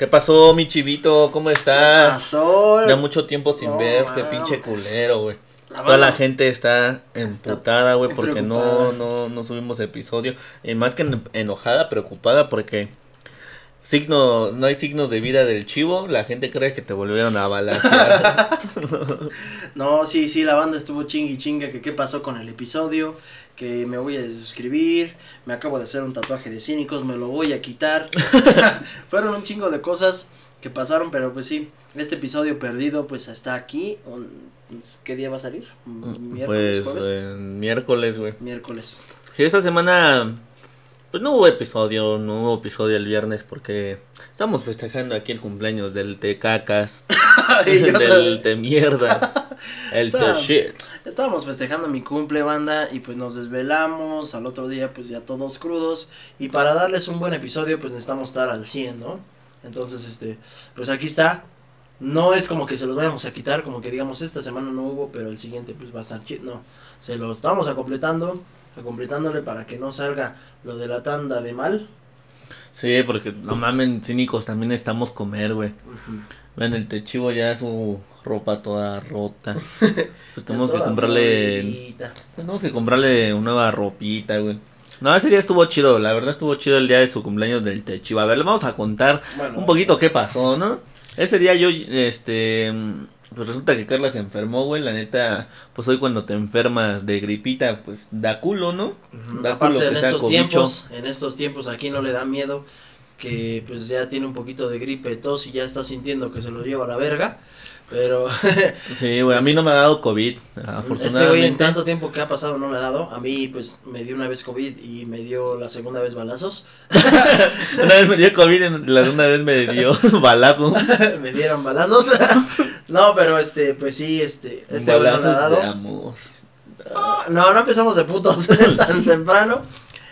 ¿Qué pasó, mi chivito? ¿Cómo estás? pasó? Ya mucho tiempo sin No verte, pinche culero, güey. La Toda la gente está emputada, güey, porque no, preocupada. no, no subimos episodio. Y más que en- enojada, preocupada, porque signos, no hay signos de vida del chivo. La gente cree que te volvieron a balancear. No, sí, sí, la banda estuvo chingui chinga que qué pasó con el episodio, que me voy a suscribir, me acabo de hacer un tatuaje de cínicos, me lo voy a quitar. Fueron un chingo de cosas que pasaron, pero pues sí, este episodio perdido pues está aquí. ¿Qué día va a salir? ¿Miércoles, pues jueves? eh, miércoles, güey. Miércoles. Sí, esta semana, pues no hubo episodio, no hubo episodio el viernes porque estamos festejando aquí el cumpleaños del te cacas, del te mierdas, el te shit. Estábamos festejando mi cumple banda y pues nos desvelamos, al otro día pues ya todos crudos y para darles un buen episodio pues necesitamos estar al 100, ¿no? Entonces este, pues aquí está, no es como que se los vayamos a quitar, como que digamos esta semana no hubo, pero el siguiente pues va a estar chido, no, se los estamos a completando, a completándole para que no salga lo de la tanda de mal. Sí, porque no mamen, cínicos también necesitamos comer, güey. Ven, el te chivo ya su ropa toda rota. Pues tenemos que comprarle, movidita. tenemos que comprarle una nueva ropita, güey. No, ese día estuvo chido, la verdad estuvo chido el día de su cumpleaños del te chivo. A ver, le vamos a contar Bueno, un poquito qué pasó, ¿no? Ese día yo, este, pues resulta que Carla se enfermó, güey, la neta, pues hoy cuando te enfermas de gripita, pues da culo, ¿no? Da Aparte culo en estos tiempos, en estos tiempos aquí no le da miedo que pues ya tiene un poquito de gripe, tos y ya está sintiendo que se lo lleva a la verga, pero Sí, güey, a mí no me ha dado COVID, ese güey en afortunadamente. tanto tiempo que ha pasado no le ha dado, a mí pues me dio una vez COVID y me dio la segunda vez balazos, Una vez me dio COVID, en- la segunda vez me dio balazo. me dieron balazos, no pero este pues sí este este güey no le ha Balazos dado, de amor. No, no empezamos de putos tan temprano.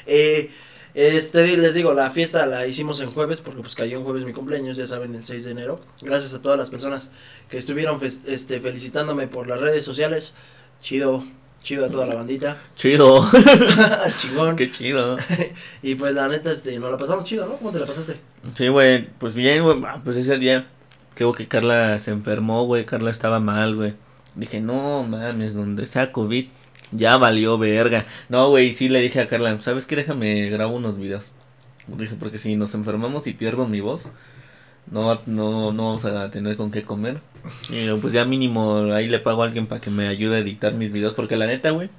Eh, este, les digo, la fiesta la hicimos en jueves porque pues cayó en jueves mi cumpleaños, ya saben, el 6 de enero. Gracias a todas las personas que estuvieron este, felicitándome por las redes sociales. Chido, chido a toda la bandita. Chido, Chingón. qué chido. Y pues la neta, este, nos la pasamos chido, ¿no? ¿Cómo te la pasaste? Sí, güey, pues bien, güey, ah, pues ese día, creo que Carla se enfermó, güey, Carla estaba mal, güey. Dije, no mames, donde sea COVID, ya valió verga. No, güey, sí le dije a Carla, ¿sabes qué? Déjame grabo unos videos. Dije, porque si nos enfermamos y pierdo mi voz, no, no, no vamos a tener con qué comer. Y pues ya mínimo ahí le pago a alguien para que me ayude a editar mis videos, porque la neta, güey,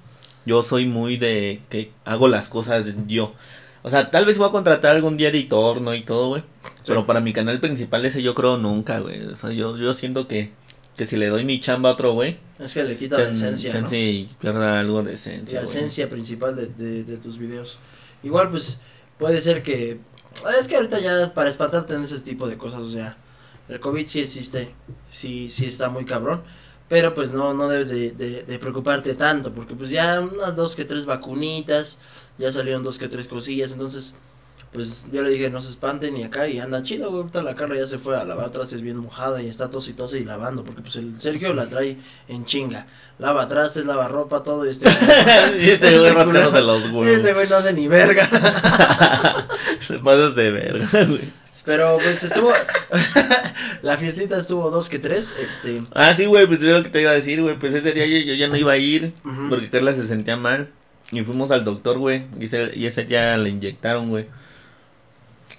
yo soy muy de que hago las cosas yo. O sea, tal vez voy a contratar algún día editor, ¿no? Y todo, güey. Pero para mi canal principal ese yo creo nunca, güey. O sea, yo, yo siento que, que si le doy mi chamba a otro, güey, Es que le quita la esencia, ¿no? y pierda algo de esencia, la güey. esencia principal de, de, de tus videos. Igual, pues, puede ser que. Es que ahorita ya para espantarte en ese tipo de cosas, o sea, el COVID sí existe, sí, sí está muy cabrón. Pero pues no, no debes de, de, de preocuparte tanto, porque pues ya unas dos que tres vacunitas, ya salieron dos que tres cosillas, entonces, pues yo le dije no se espanten y acá y anda chido, güey, ahorita la Carla ya se fue a lavar trastes bien mojada y está tos y tose y lavando, porque pues el Sergio la trae en chinga, lava trastes, lava ropa, todo y este... y este güey rascándose los Este güey no hace ni verga. Se pasas de verga, güey. Pero pues estuvo. la fiestita estuvo dos que tres. Este. Ah, sí, güey, pues es lo que te iba a decir, güey. Pues ese día yo, yo ya no iba a ir porque Carla se sentía mal. Y fuimos al doctor, güey. Y ese, y ese ya le inyectaron, güey.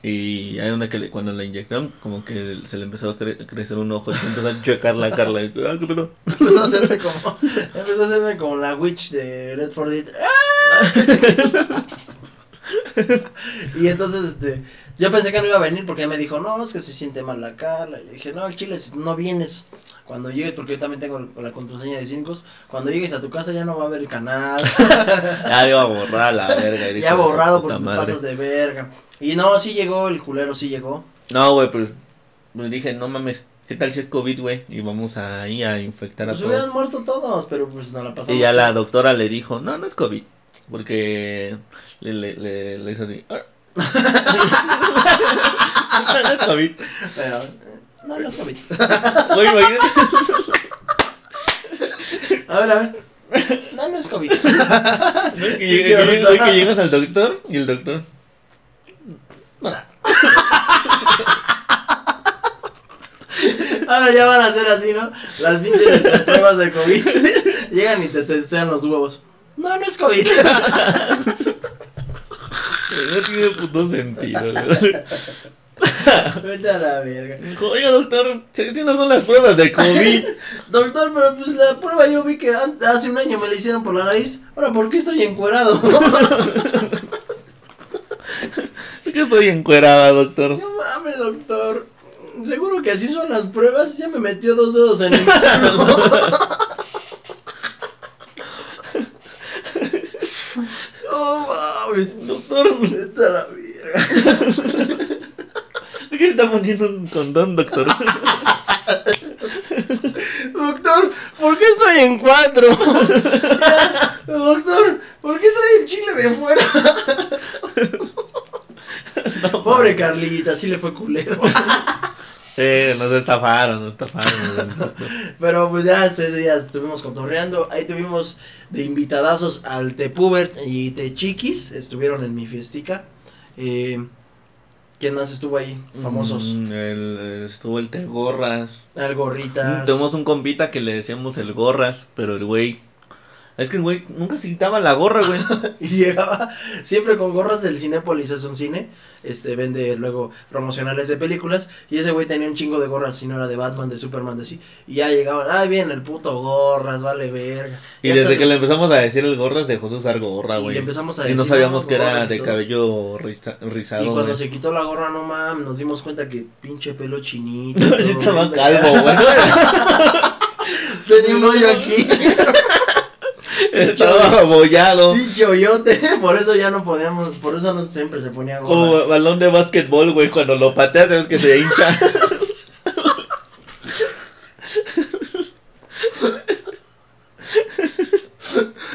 Y hay una que le- cuando la inyectaron, como que se le empezó a cre- crecer un ojo. Y empezó a checar la Carla. Y, ah, ¿qué pedo? Empezó a hacerme como. Empezó a hacerme como la witch de Red for Dead. y entonces, este. Yo pensé que no iba a venir porque me dijo, no, es que se siente mal la Carla. Y le dije, no, el chile, si no vienes. Cuando llegues, porque yo también tengo la contraseña de cínicos, cuando llegues a tu casa ya no va a haber el canal. Ya iba a borrar la verga. ya borrado "Puta porque te madre". pasas de verga. Y no, sí llegó, el culero sí llegó. No, güey, pues, pues dije, no mames, ¿qué tal si es COVID, güey? Y vamos ahí a infectar a Pues hubieran todos. muerto todos, pero pues no la pasamos. Y ya la doctora le dijo, no, no es COVID. Porque le, le, le, le hizo así. "Ah". no, no es COVID. Pero, no, no es COVID. Güey, imagínate. A ver, a ver. No, no es COVID. Que, güey, que llegas al doctor y el doctor. Ahora ya van a ser así, ¿no? Las pinches pruebas de COVID. Llegan y te testean los huevos. No, no es COVID. No tiene puto sentido. Vete a la verga. Oiga, doctor, si no son las pruebas de COVID. Doctor, pero pues la prueba yo vi que hace un año me la hicieron por la nariz. Ahora, ¿por qué estoy encuerado? Que estoy encuerada, doctor. No mames, doctor. Seguro que así son las pruebas. Ya me metió dos dedos en el. No mames. Doctor, a la verga. ¿de qué se está poniendo un condón, doctor? Doctor, ¿por qué estoy en cuatro? Doctor, ¿por qué trae el chile de fuera? Pobre Carlita, sí le fue culero. Eh, nos estafaron, nos estafaron. Pero pues ya ese día estuvimos cotorreando. Ahí tuvimos de invitadazos al Tepubert y Chiquis. Estuvieron en mi fiestica. Eh, ¿Quién más estuvo ahí? Famosos. Mm, el- estuvo el Te Gorras. Al Gorritas. Tenemos un compita que le decíamos el Gorras, pero el güey. Es que el güey nunca se quitaba la gorra, güey. Y llegaba siempre con gorras del Cinépolis, es un cine. Este vende luego promocionales de películas. Y ese güey tenía un chingo de gorras, si no era de Batman, de Superman, de sí. Y ya llegaba, ay, bien, el puto gorras, vale verga. Y desde que le empezamos a decir el Gorras dejó de usar gorra, Y güey. le empezamos a Y no decir, sabíamos que era y de todo. cabello riza- rizado, Y cuando se quitó la gorra, no mames, nos dimos cuenta que pinche pelo chinito. Estaba calvo, güey. Tenía un hoyo aquí. Estaba abollado. pinche hoyote. Por eso ya no podíamos, por eso no siempre se ponía gorra. Como balón de básquetbol, güey. Cuando lo pateas, sabes que se hincha.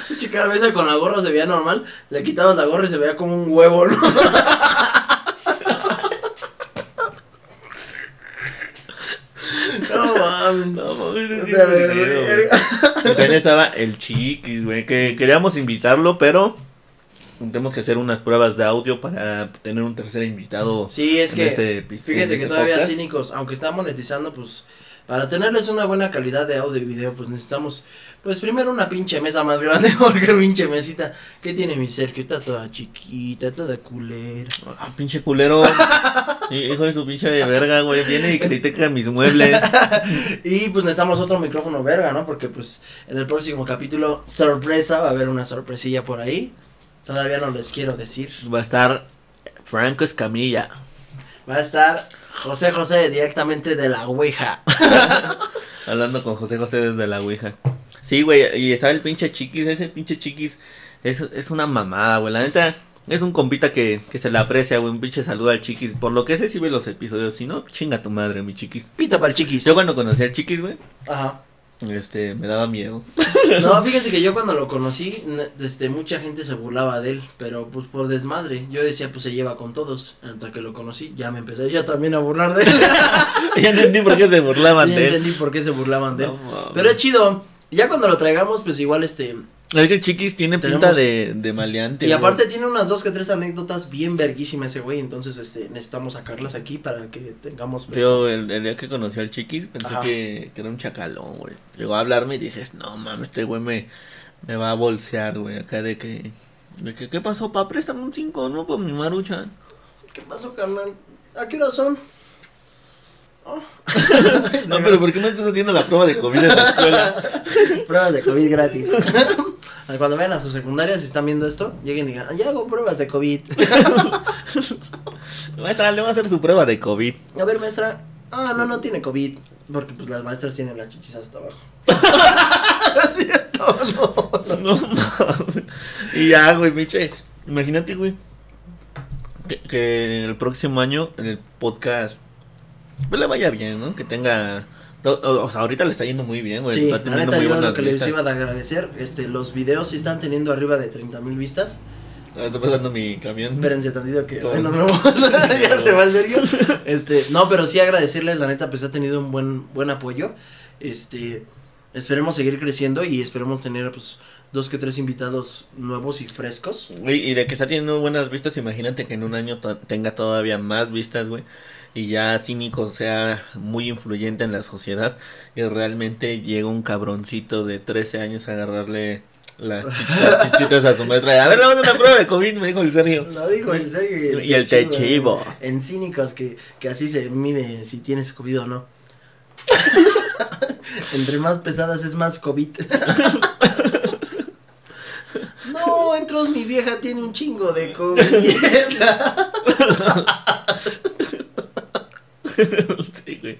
Pinche cabeza con la gorra se veía normal. Le quitabas la gorra y se veía como un huevo, ¿no? No mames. No, mames, es Vete a la bien culero, güey. Verga. Y También estaba el Chiquis, güey, que queríamos invitarlo, pero tenemos que hacer unas pruebas de audio para tener un tercer invitado. Sí, es que este fíjense en que este todavía podcast. cínicos, aunque está monetizando, pues para tenerles una buena calidad de audio y video, pues necesitamos, pues primero una pinche mesa más grande, porque pinche mesita, ¿qué tiene mi Sergio? Está toda chiquita, toda culera. Ah, pinche culero. Hijo de su pinche de verga, güey. Viene y critica mis muebles. Y pues necesitamos otro micrófono verga, ¿no? Porque pues en el próximo capítulo, sorpresa, va a haber una sorpresilla por ahí. Todavía no les quiero decir. Va a estar Franco Escamilla. Va a estar José José directamente de la Ouija. Hablando con José José desde la Ouija. Sí, güey, y estaba el pinche chiquis, ese pinche chiquis es, es una mamada, güey. La neta, es un compita que, que se le aprecia, güey. Un pinche saludo al chiquis. Por lo que ese sí ve los episodios. Si no, chinga tu madre, mi chiquis. Pita para el chiquis. Yo cuando conocí al chiquis, güey, Ajá. Este, me daba miedo. No, fíjense que yo cuando lo conocí, este, mucha gente se burlaba de él, pero pues por desmadre. Yo decía, pues se lleva con todos. Hasta que lo conocí, ya me empecé yo también a burlar de él. ya entendí por qué se burlaban ya de él. entendí por qué se burlaban de él. No, mames. Pero es chido. Ya cuando lo traigamos, pues igual este. Es que el chiquis tiene pinta de, de maleante. Y güey. aparte tiene unas dos que tres anécdotas bien verguísimas ese güey. Entonces, este, necesitamos sacarlas aquí para que tengamos. pues, Yo el, el día que conocí al chiquis pensé que, que era un chacalón, güey. Llegó a hablarme y dije, no mames, este güey me, me va a bolsear, güey. Acá de que, de que, ¿qué pasó, pa? Préstame un 5, ¿no? Por mi maruchan. ¿Qué pasó, carnal? ¿A qué hora son? Oh. No, pero ¿por qué me estás haciendo la prueba de COVID en la escuela? Pruebas de COVID gratis. Cuando vayan a su secundaria, si están viendo esto, lleguen y digan, "Ah, ya hago pruebas de COVID. Maestra, le va a hacer su prueba de COVID. A ver, maestra. Ah, no, no tiene COVID. Porque pues las maestras tienen las chichis hasta abajo. No es cierto, no. No mames. Y ya, güey, pinche. Imagínate, güey. Que, que el próximo año en el podcast pues le vaya bien, ¿no? Que tenga. O, sea, ahorita le está yendo muy bien, güey. Sí, está la neta, yo lo que les vistas. iba a agradecer, este, los videos sí están teniendo arriba de 30 mil vistas. Ah, Está pasando mi camión. Espérense tantito que nos vemos. ya se va el Sergio. Este, no, pero sí agradecerles, la neta, pues ha tenido un buen, buen apoyo. Este, esperemos seguir creciendo y esperemos tener pues dos que tres invitados nuevos y frescos. Güey, y de que está teniendo buenas vistas, imagínate que en un año to- tenga todavía más vistas, güey. Y ya Cínico sea muy influyente en la sociedad. Y realmente llega un cabroncito de 13 años a agarrarle las, chi- las chichitas a su maestra. A ver, vamos a una prueba de COVID, me dijo el Sergio. Lo digo en serio. Y el techivo. En cínicos, que, que así se mide si tienes COVID o no. Entre más pesadas es más COVID. no, entros, mi vieja tiene un chingo de COVID. sí, güey.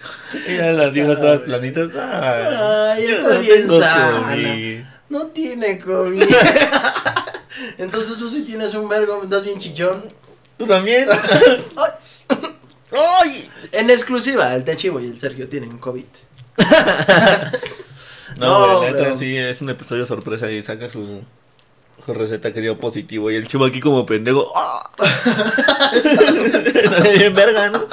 Ya las viejas todas planitas. Ay, Ay, yo está no bien sana. COVID. No tiene COVID. Entonces tú sí tienes un vergo, estás bien chichón. ¿Tú también? ¡Ay! En exclusiva, el Techivo y el Sergio tienen COVID. No, No, güey, neta pero- sí, es un episodio sorpresa y saca su, su receta que dio positivo. Y el chivo aquí como pendejo. ¡Ah! Bien verga, ¿no?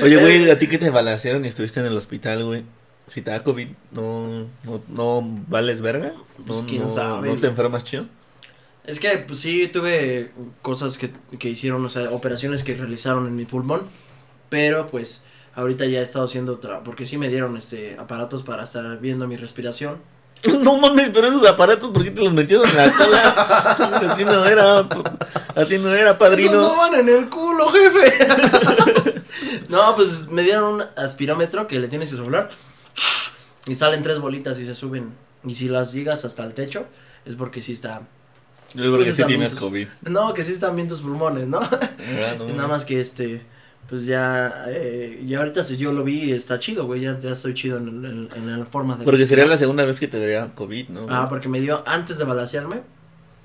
Oye, güey, a ti que te balacearon y estuviste en el hospital, güey. Si te da COVID, ¿no, no, no vales verga? ¿No, Pues, quién no- sabe, ¿No te enfermas chido? Es que pues, sí tuve cosas que, que hicieron, o sea, operaciones que realizaron en mi pulmón, pero pues ahorita ya he estado haciendo otra, porque sí me dieron este aparatos para estar viendo mi respiración. No mames, pero esos aparatos, ¿por qué te los metías en la cola? Así no era, así no era, Esos padrino. no van en el culo, jefe. no, pues me dieron un aspirómetro que le tienes que soplar y salen tres bolitas y se suben. Y si las llegas hasta el techo, es porque sí está. Yo creo que sí tienes COVID. No, que sí están bien tus pulmones, ¿no? Ah, no, Nada más que este, pues ya, eh, ya ahorita si yo lo vi, está chido, güey, ya, ya estoy chido en, en, en la forma de Porque sería respirar. la segunda vez que te daría COVID, ¿no? Ah, porque me dio, antes de balasearme,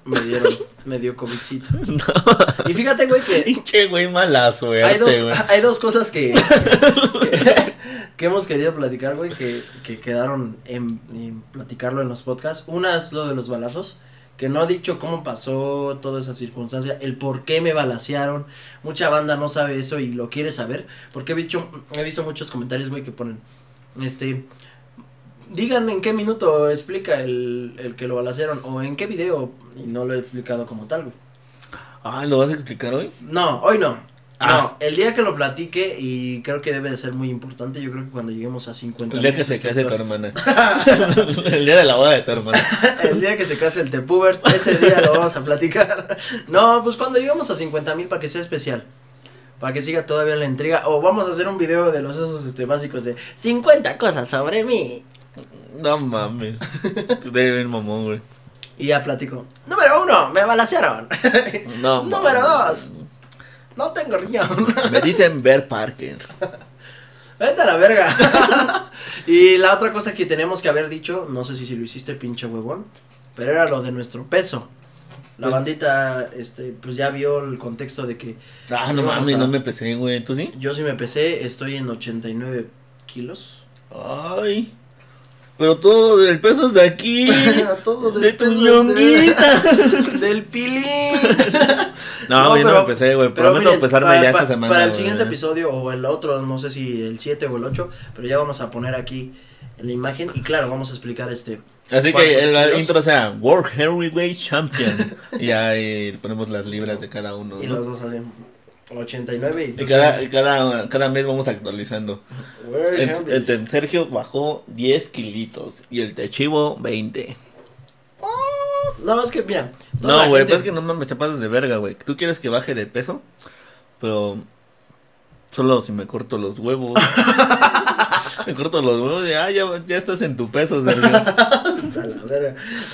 me dieron, me dio COVIDcito. Y fíjate, güey, que Pinche güey, mala suerte, hay dos, güey. hay dos cosas que, que, que hemos querido platicar, güey, que, que quedaron en, en platicarlo en los podcasts. Una es lo de los balazos, que no he dicho cómo pasó toda esa circunstancia, el por qué me balacearon. Mucha banda no sabe eso y lo quiere saber, porque he visto, he visto muchos comentarios, güey, que ponen, este, digan en qué minuto explica el, el que lo balacearon, o en qué video, y no lo he explicado como tal, güey. Ah, ¿lo vas a explicar hoy? No, hoy no. Ah. No, el día que lo platique y creo que debe de ser muy importante, yo creo que cuando lleguemos a 50 El día que se case tu hermana. el día de la boda de tu hermana. El día que se case el Tepubert, ese día lo vamos a platicar. No, pues cuando lleguemos a 50 mil para que sea especial. Para que siga todavía la intriga. O vamos a hacer un video de los esos este, básicos de 50 cosas sobre mí. No mames. Tú debes ver mamón, güey. Y ya platico. Número uno, me balacearon. No Número dos. No tengo riñón. Me dicen Ver Parker. Vete a la verga. y la otra cosa que tenemos que haber dicho, no sé si, si lo hiciste pinche huevón, pero era lo de nuestro peso. La bandita, este, pues ya vio el contexto de que Ah, no mames, a- no me pesé, güey. ¿Tú sí? yo sí me pesé, estoy en 89 kilos. Ay. Pero todo el peso es de aquí. Todo de del tu peso ñonguita. de- del pilín. No, No, yo no pero- me pesé, güey. Prometo para, ya esta semana. Para el siguiente episodio o el otro, no sé si el 7 o el 8, pero ya vamos a poner aquí la imagen y claro, vamos a explicar este Así que ¿Cuántos el intro sea World Heavyweight Champion. y ahí ponemos las libras de cada uno. y ¿no? los dos hacen 89 y Y tú cada, sí. cada, cada mes vamos actualizando. El, el Sergio bajó 10 kilitos y el Techivo 20. No, es que mira. No, güey, gente- pues es que no mames, te pasas de verga, güey. Tú quieres que baje de peso, pero solo si me corto los huevos. me corto los huevos y ah, ya, ya estás en tu peso, Sergio. La verga.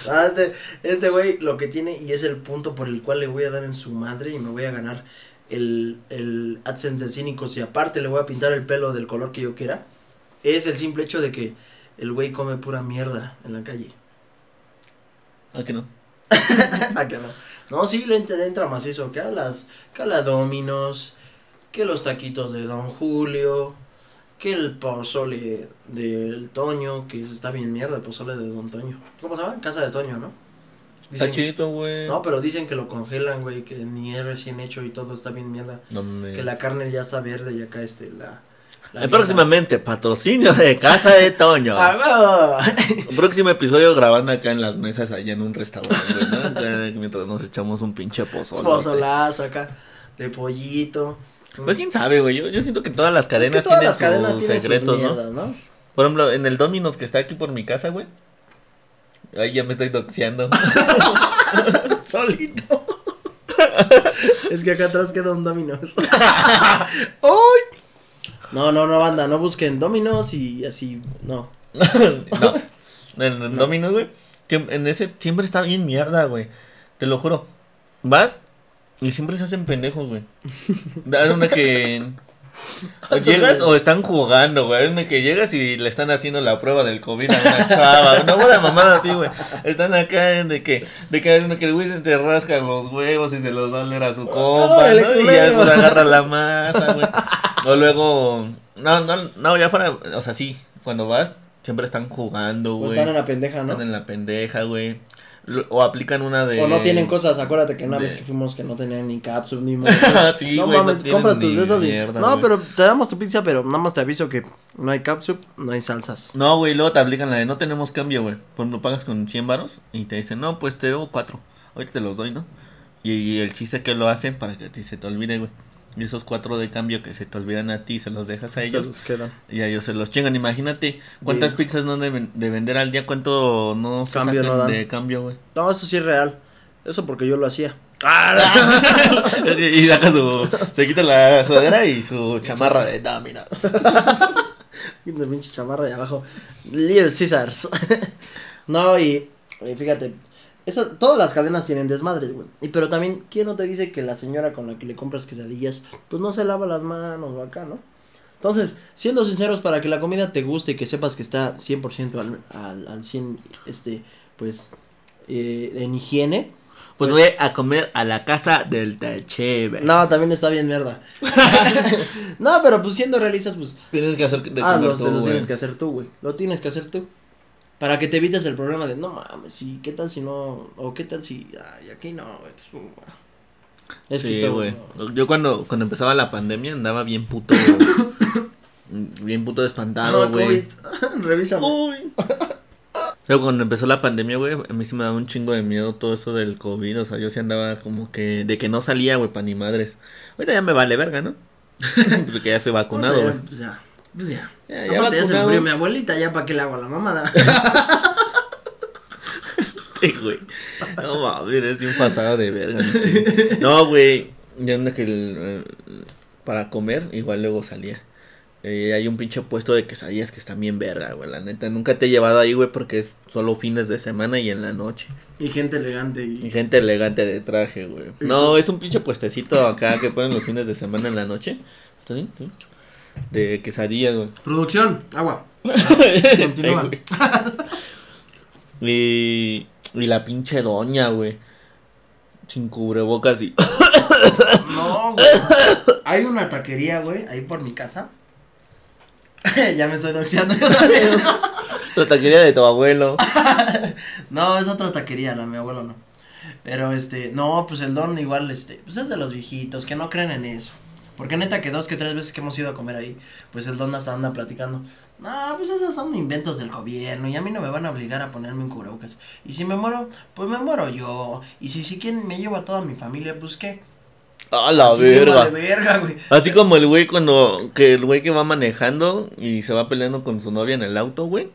Ah, este, este güey lo que tiene y es el punto por el cual le voy a dar en su madre y me voy a ganar el, el AdSense de cínicos y aparte le voy a pintar el pelo del color que yo quiera. Es el simple hecho de que el güey come pura mierda en la calle. ¿A que no? ¿A que no? No, sí, le entra, le entra macizo. Que a las, que a la Dominos, que los taquitos de Don Julio, que el pozole del Toño, que está bien mierda el pozole de Don Toño. ¿Cómo se llama? Casa de Toño, ¿no? Está chidito, güey. no, pero dicen que lo congelan, güey, que ni es recién hecho y todo está bien mierda. No. Que la carne ya está verde y acá este, la... La Eh, próximamente, patrocinio de Casa de Toño. ¡Ah! Próximo episodio grabando acá en las mesas allá en un restaurante, ¿no? Mientras nos echamos un pinche pozole. Pozolazo acá, de pollito. Pues quién sabe, güey. Yo, yo siento que todas las Es cadenas que todas tienen las cadenas sus tienen secretos, sus ¿no? mierdas, ¿no? Por ejemplo, en el Domino's que está aquí por mi casa, güey. Ay, ya me estoy doxeando. Solito. es que acá atrás queda un Domino's. ¡Uy! No, no, no, banda, no busquen Domino's y así, no. no. En el No. Domino's, güey. En ese siempre está bien mierda, güey. Te lo juro. Vas y siempre se hacen pendejos, güey. Hay una que. O llegas o están jugando, güey. Una que llegas y le están haciendo la prueba del COVID a una chava. Una buena mamada así, güey. Están acá de que, de que una que el güey se te rasca los huevos y se los va a leer a su compa, Órale, ¿no? Y ya después agarra la masa, güey. O luego. No, no, no, ya fuera. O sea, sí. Cuando vas, siempre están jugando, O güey. están en la pendeja, ¿no? Están en la pendeja, güey. O aplican una de. O no tienen cosas, acuérdate que una de- vez que fuimos que no tenían ni capsule ni Sí, no no mames, tienen compras tus ni besos y... mierda, No, pero te damos tu pizza, pero nada más te aviso que no hay capsule, no hay salsas. No, güey, luego te aplican la de no tenemos cambio, güey. Por ejemplo, pagas con 100 varos y te dicen, no, pues te debo 4. Ahorita te los doy, ¿no? Y, y el chiste que lo hacen para que ti se te olvide, güey. Y esos 4 de cambio que se te olvidan a ti, se los dejas a ellos. Se los quedan. Y a ellos se los chingan. Imagínate cuántas pizzas no deben de vender al día, cuánto no se Cambio sacan no dan. de cambio, güey. No, eso sí es real. Eso porque yo lo hacía. y saca su. Se quita la sudadera y su chamarra de Dominos. De pinche chamarra de abajo. Little Caesars. no, y, y fíjate. Eso, todas las cadenas tienen desmadres, güey. Y pero también, ¿quién no te dice que la señora con la que le compras quesadillas, pues no se lava las manos o acá, ¿no? Entonces, siendo sinceros, para que la comida te guste y que sepas que está 100% al, al, al 100, este, pues, eh, en higiene. Pues, Pues- voy a comer a la casa del Tacheve. No, también está bien mierda. no, pero pues siendo realistas, pues, Tienes que hacer de Ah, comer lo, tú, lo güey. tienes que hacer tú, güey. Lo tienes que hacer tú. Para que te evites el problema de, no mames, ¿y qué tal si no? O qué tal si, ay, aquí no, güey. Es, es que Sí, eso, güey. no. Yo cuando, cuando empezaba la pandemia andaba bien puto. bien puto espantado, güey. Revísame. Uy. Luego cuando empezó la pandemia, güey, a mí sí me daba un chingo de miedo todo eso del COVID. O sea, yo sí andaba como que de que no salía, güey, pa' ni madres. Ahorita ya me vale verga, ¿no? Porque ya estoy vacunado, güey. Pues ya, pues ya. Ya, ya Aparte ya se murió mi abuelita, ya para qué le hago a la mamada. Sí, güey. No mames, eres bien pasado de verga. ¿no? Güey. Ya anda que el, eh, para comer, igual luego salía. Eh, hay un pinche puesto de quesadillas que están bien verga, güey. La neta, nunca te he llevado ahí, güey, porque es solo fines de semana y en la noche. y gente elegante. Y Y... gente elegante de traje, güey. ¿Y No, es un pinche puestecito acá que ponen los fines de semana en la noche. ¿Está bien? Sí. De quesadillas, güey. Producción, agua. Este, güey. Y, y la pinche doña, güey. Sin cubrebocas y. No, güey. Hay una taquería, güey, ahí por mi casa. ya me estoy doxeando. La taquería de tu abuelo. No, es otra taquería, la de mi abuelo no. Pero este, no, pues el don igual, este, pues es de los viejitos que no creen en eso. Porque neta que dos que tres veces que hemos ido a comer ahí, pues el don hasta anda platicando. No, pues esos son inventos del gobierno y a mí no me van a obligar a ponerme un cubrebocas. Y si me muero, pues me muero yo. Y si si quieren me llevo a toda mi familia, pues qué. A la Así verga. verga, güey. Así como el güey cuando. Que el güey que va manejando y se va peleando con su novia en el auto, güey.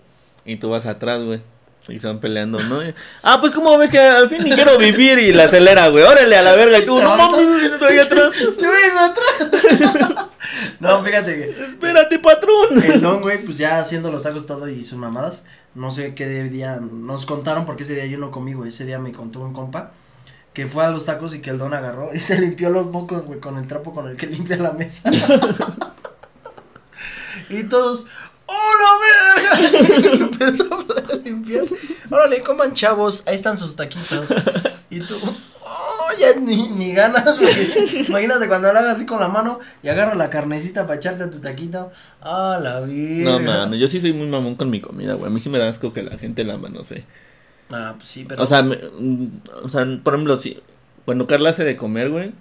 Y tú vas atrás, güey. Y se van peleando, ¿no? Y, ah, pues como ves que al fin ni quiero vivir y la acelera, güey. Órale a la verga. Y tú, no mames, estoy atrás. Yo vengo atrás. no, fíjate que Espérate, patrón. el don, güey, pues ya haciendo los tacos todo y sus mamadas. No sé qué día nos contaron porque ese día yo no comí, güey. Ese día me contó un compa que fue a los tacos y que el don agarró y se limpió los mocos, güey, con el trapo con el que limpia la mesa. y todos, ¡Oh, la verga! Empezó a limpiar. Órale, coman chavos, ahí están sus taquitos. Y tú, ¡Oh, ya ni, ni ganas, güey! Imagínate cuando lo hagas así con la mano y agarra la carnecita para echarte a tu taquito. ¡Ah, la vida! No, mano, yo sí soy muy mamón con mi comida, güey. A mí sí me da asco que la gente la manosee. Ah, pues sí, pero. O sea, me- mm, o sea, por ejemplo, si cuando Carla hace de comer, güey,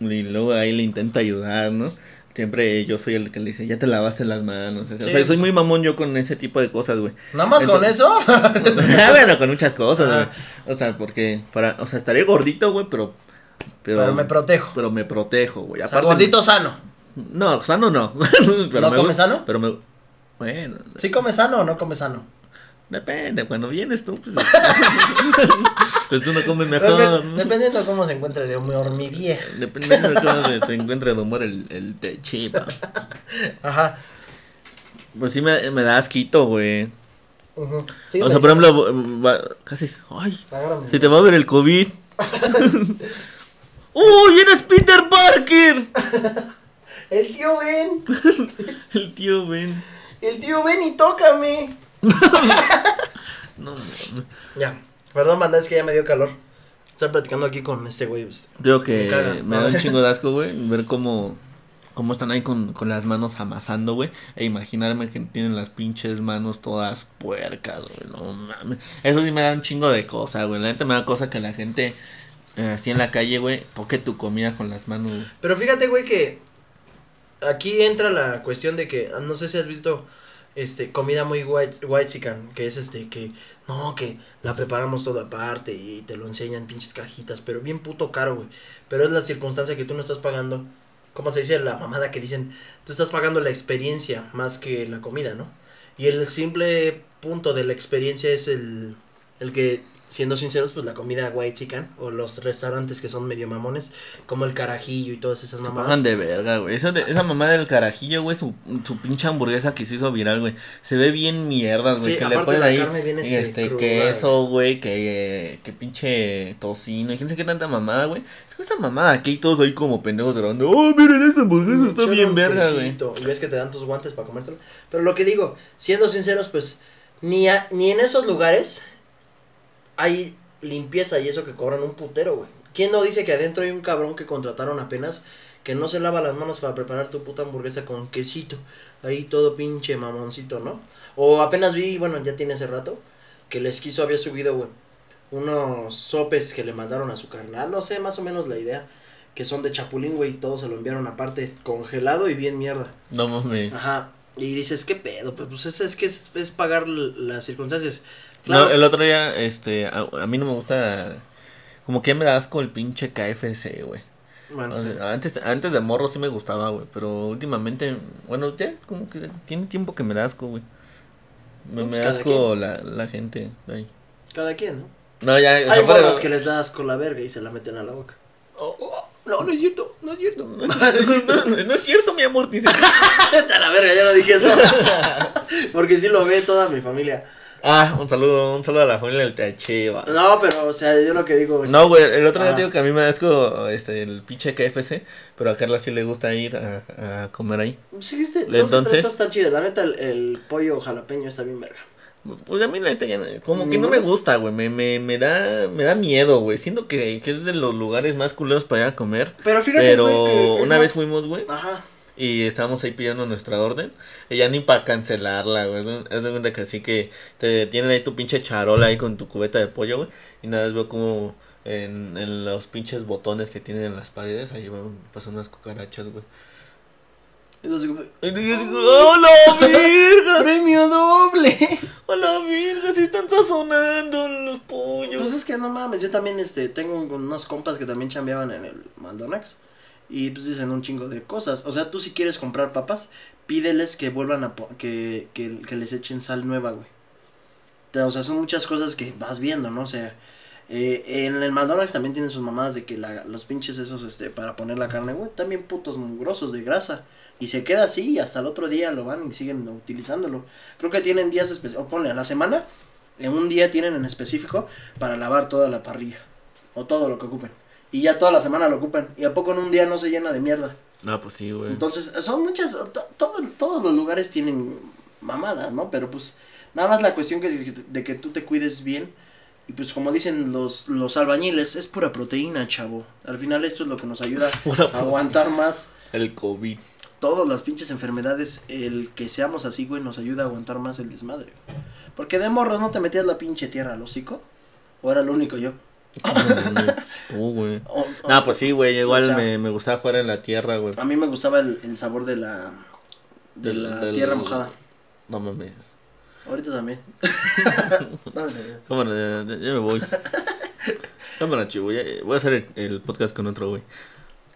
y luego ahí le intenta ayudar, ¿no? Siempre yo soy el que le dice, ya te lavaste las manos. O sea, Sí, soy pues- muy mamón yo con ese tipo de cosas, güey. Nada más con eso. Ah, bueno, con muchas cosas, güey. O sea, porque para, o sea, estaré gordito, güey, pero, pero, Pero me protejo. pero me protejo, güey. O sea, gordito sano. No, sano no. Pero ¿No me comes gu- sano? Pero me, bueno, ¿Sí come sano o no come sano? Depende. Cuando vienes tú, pues, pues tú no comes Dep- mejor. Dependiendo de cómo se encuentre de humor mi vieja. Dependiendo de cómo se, se encuentre de humor el, el te chipa. Ajá. Pues sí me, me da asquito, güey. Sí, o sea, por ejemplo, va- casi, ay, Agárrame. se te va a ver el COVID. ¡Uy, eres Peter Parker! El tío Ben. El tío Ben. El tío Ben y tócame. No, mames. Ya. Perdón, banda, es que ya me dio calor. Estoy platicando aquí con este güey. pues. Digo que Me da un chingo de asco, güey, ver cómo, cómo están ahí con, con las manos amasando, güey, e imaginarme que tienen las pinches manos todas puercas, güey, no mames. Eso sí me da un chingo de cosa, güey, la neta me da cosa que la gente eh, así en la calle, güey, toque tu comida con las manos, güey. Pero fíjate, güey, que aquí entra la cuestión de que, ah, no sé si has visto, este, comida muy white, whitezican, que es este, que, no, que la preparamos todo aparte y te lo enseñan pinches cajitas, pero bien puto caro, güey. Pero es la circunstancia que tú no estás pagando, ¿cómo se dice? La mamada que dicen, tú estás pagando la experiencia más que la comida, ¿no? Y el simple punto de la experiencia es el, el que, siendo sinceros, pues la comida white chican o los restaurantes que son medio mamones, como el carajillo y todas esas mamadas. Pagan de verga, güey. Eso de- esa mamá del carajillo, güey, su, su pinche hamburguesa que se hizo viral, güey. Se ve bien mierdas, güey. Sí, que le ponen ahí este, este, cruda, queso, güey, que, que pinche tocino. Y quién sabe qué tanta mamada, güey. Es que esa mamada aquí y todos ahí como pendejos grabando. Oh, miren esa hamburguesa, está Echarle bien verga, güey. Y ves que te dan tus guantes para comértelo. Pero lo que digo, siendo sinceros, pues, ni, a- ni en esos lugares hay limpieza y eso que cobran un putero, güey. ¿Quién no dice que adentro hay un cabrón que contrataron apenas que no se lava las manos para preparar tu puta hamburguesa con quesito? Ahí todo pinche mamoncito, ¿no? O apenas vi, bueno, ya tiene hace rato, que el esquizo había subido, güey, unos sopes que le mandaron a su carnal, no sé, más o menos la idea, que son de chapulín, güey, y todo se lo enviaron aparte, congelado y bien mierda. No mames. Ajá. Y dices, ¿qué pedo? Pues, pues es, es que es, es pagar las circunstancias. No, el otro día, este, a, a mí no me gusta. Como que me da asco el pinche KFC, güey. bueno, O sea, antes, antes de morro sí me gustaba, güey. Pero últimamente, bueno, ya como que tiene tiempo que me da asco, güey. Me, pues da asco la, la gente. ahí. cada quien, ¿no? No, ya. o sea, Hay de- morras que les da asco la verga y se la meten a la boca. Oh, oh, no, no es cierto, no es cierto. No, no, no es cierto, mi amor, dice. A la verga, ya no dije eso. Porque sí lo ve toda mi familia. Ah, un saludo, un saludo a la familia del Teachiva. No, pero, o sea, yo lo que digo es... No, güey, el otro día Ah. te digo que a mí me asco este, el pinche KFC, pero a Carla sí le gusta ir a, a comer ahí. Sí, este, dos o tres Entonces- están chidas. La neta, el, el pollo jalapeño está bien verga. Pues a mí la neta ya como que no me gusta, güey, me, me, me da me da miedo, güey. Siento que, que es de los lugares más culeros para ir a comer. Pero fíjate, Pero que una más- vez fuimos, güey, Ajá. Y estábamos ahí pidiendo nuestra orden. Y ya ni para cancelarla, güey. Es de- cuenta que así que te tienen ahí tu pinche charola ahí con tu cubeta de pollo, güey. Y nada más veo como en, en los pinches botones que tienen en las paredes, ahí van pasan unas cucarachas, güey. Y yo digo, ¡Hola, virga! ¡Premio doble! ¡Hola, virga! Se están sazonando los pollos. Pues es que no mames, yo también este tengo unos compas que también chambeaban en el McDonald's y pues dicen un chingo de cosas. O sea, tú si quieres comprar papas, pídeles que vuelvan a que, que, les echen sal nueva, güey. O sea, son muchas cosas que vas viendo, ¿no? O sea, eh, en el McDonald's también tienen sus mamadas de que la, los pinches esos este para poner la carne, güey, también putos mugrosos de grasa. Y se queda así y hasta el otro día lo van y siguen utilizándolo. Creo que tienen días específicos, o ponle a la semana, en un día tienen en específico para lavar toda la parrilla. O todo lo que ocupen. Y ya toda la semana lo ocupan. Y a poco en un día no se llena de mierda. No, pues sí, güey. Entonces, son muchas, to- todo, todos los lugares tienen mamadas, ¿no? Pero pues, nada más la cuestión que, de que tú te cuides bien. Y pues como dicen los, los albañiles, es pura proteína, chavo. Al final esto es lo que nos ayuda a aguantar más El COVID. todas las pinches enfermedades. El que seamos así, güey, nos ayuda a aguantar más el desmadre. Porque de morros no te metías la pinche tierra al hocico. ¿O era lo único yo? Tú, güey. O- o- No, pues sí, güey. Igual o sea, me, me gustaba jugar en la tierra, güey. A mí me gustaba el, el sabor de la, de la del- tierra mojada. No mames. Ahorita también. Cámara, ya, ya me voy. Cámara, chivo. ya- voy a hacer el, el podcast con otro, güey.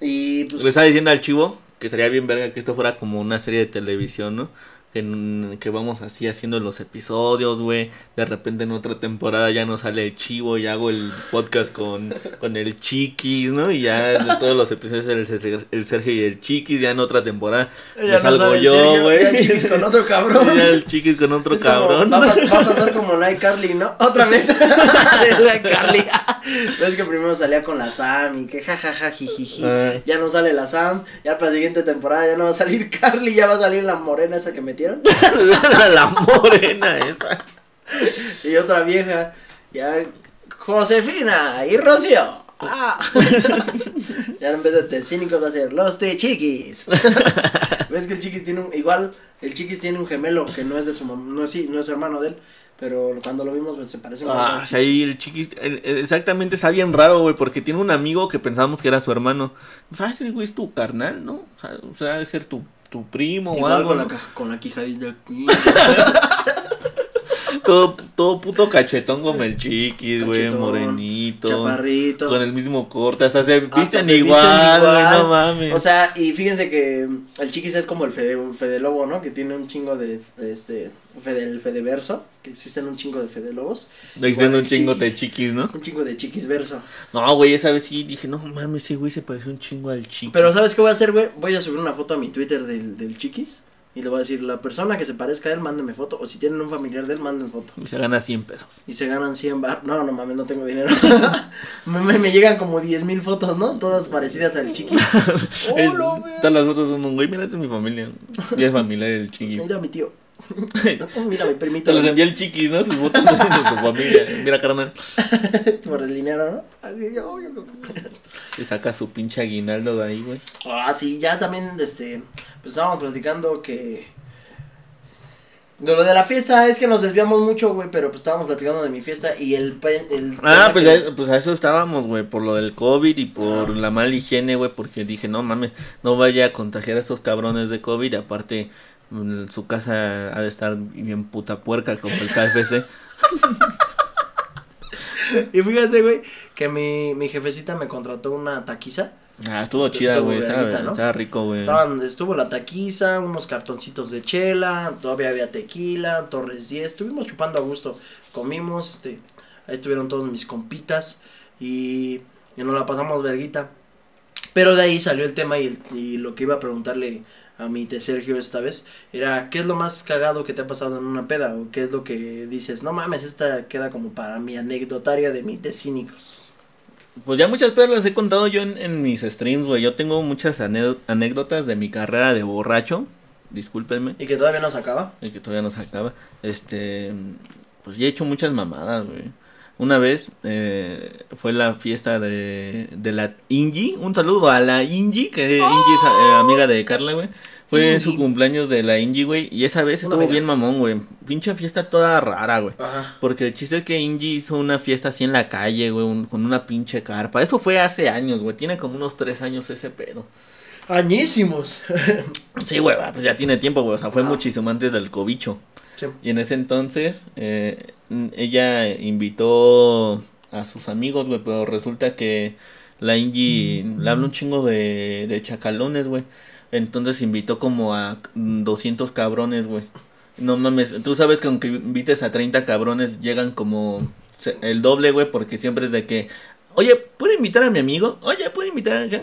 Y pues. Le estaba diciendo al chivo que estaría bien verga que esto fuera como una serie de televisión, ¿no? Que, en- que vamos así haciendo los episodios, güey. De repente en otra temporada ya no sale el chivo y hago el podcast con, con el chiquis, ¿no? Y ya de todos los episodios el, el Sergio y el chiquis. Ya en otra temporada ya me no salgo yo, güey. ya chiquis con otro cabrón. Ya el chiquis con otro Es como, cabrón. Va, a va a pasar como la Carly, ¿no? Otra vez. de la Carly. Ves que primero salía con la Sam y que jajaja jijiji. Ah. Ya no sale la Sam. Ya para la siguiente temporada ya no va a salir Carly. Ya va a salir la morena esa que metieron. la morena esa. Y otra vieja. Ya. Josefina y Rocío. Ah. ya en vez de tecínicos va a ser los te chiquis. Ves que el chiquis tiene un. Igual, el chiquis tiene un gemelo que no es de su mamá. No es, sí, no es hermano de él. Pero cuando lo vimos pues, se parece un Ah, sí, ahí el chiquis, exactamente, está bien raro, güey, porque tiene un amigo que pensábamos que era su hermano. ¿Sabes? El güey es tu carnal, ¿no? O sea, o sea, debe ser tu, tu primo o Igual algo. con la, con la quijadilla. Todo, todo puto cachetón como el chiquis, güey, morenito. Chaparrito. Con el mismo corte, hasta se Hasta visten se igual, güey, igual. no mames. O sea, y fíjense que el chiquis es como el Fede, Fede Lobo, ¿no? Que tiene un chingo de, de este, Fede, el Fedeverso, que existen un chingo de Fede Lobos. Igual dicen un chingo de chiquis. ¿no? Un chingo de chiquis verso. No, güey, esa vez sí dije, no mames, ese güey se pareció un chingo al chiquis. Pero ¿sabes qué voy a hacer, güey? Voy a subir una foto a mi Twitter del, del chiquis. Y le voy a decir, la persona que se parezca a él, mándeme foto. O si tienen un familiar de él, manden foto. Y se gana 100 pesos. Y se ganan 100 bar. No, no mames, no tengo dinero. me, me- me llegan como 10 mil fotos, ¿no? Todas parecidas al chiquis. Eh, ¡Oh! Todas las fotos son un güey, mira, esa es mi familia. Y es familia del chiquis. Mira mi tío. Mira a mi primito. Te los envía el chiquis, ¿no? Sus fotos de su familia. Mira, carnal. Por el dinero, ¿no? Así, yo- yo- Y saca su pinche aguinaldo de ahí, güey. Ah, sí, ya también, este, pues estábamos platicando que... De lo de la fiesta, es que nos desviamos mucho, güey, pero pues estábamos platicando de mi fiesta y el... el Ah, pues que- a, pues a eso estábamos, güey, por lo del COVID y por la mala higiene, güey, porque dije, no mames, no vaya a contagiar a estos cabrones de COVID, aparte mm, su casa ha de estar bien puta puerca como el KFC. Y fíjate, güey, que mi, mi jefecita me contrató una taquiza. Ah, estuvo chida, güey, estaba, verguita, ¿no? estaba rico, güey. Estaban, estuvo la taquiza, unos cartoncitos de chela, todavía había tequila, Torres 10, estuvimos chupando a gusto, comimos, este, ahí estuvieron todos mis compitas y, y nos la pasamos verguita. Pero de ahí salió el tema y, el- y lo que iba a preguntarle a mi te Sergio esta vez era, ¿qué es lo más cagado que te ha pasado en una peda? ¿O qué es lo que dices? No mames, esta queda como para mi anecdotaria de mi te cínicos. Pues ya muchas pedas las he contado yo en, en mis streams, güey. Yo tengo muchas anécdotas de mi carrera de borracho. Discúlpenme. Y que todavía no se acaba. El que todavía no se acaba. Este. Pues ya he hecho muchas mamadas, güey. Una vez eh, fue la fiesta de, de la Ingi. Un saludo a la Ingi, que Ingi es eh, amiga de Carla, güey. Fue Ingi. su cumpleaños de la Ingi, güey. Y esa vez Una estuvo bien mamón, güey. Pinche fiesta toda rara, güey. Porque el chiste es que Ingi hizo una fiesta así en la calle, güey, un- con una pinche carpa. Eso fue hace años, güey. Tiene como unos tres años ese pedo. Añísimos. Sí, güey, pues ya tiene tiempo, güey. O sea, fue Ajá. muchísimo antes del cobicho. Sí. Y en ese entonces, eh, ella invitó a sus amigos, güey, pero resulta que la Ingi le habla un chingo de, de chacalones, güey. Entonces invitó como a mm, 200 cabrones, güey. No mames, tú sabes que aunque invites a 30 cabrones, llegan como el doble, güey, porque siempre es de que, oye, ¿puedo invitar a mi amigo? Oye, ¿puedo invitar a acá?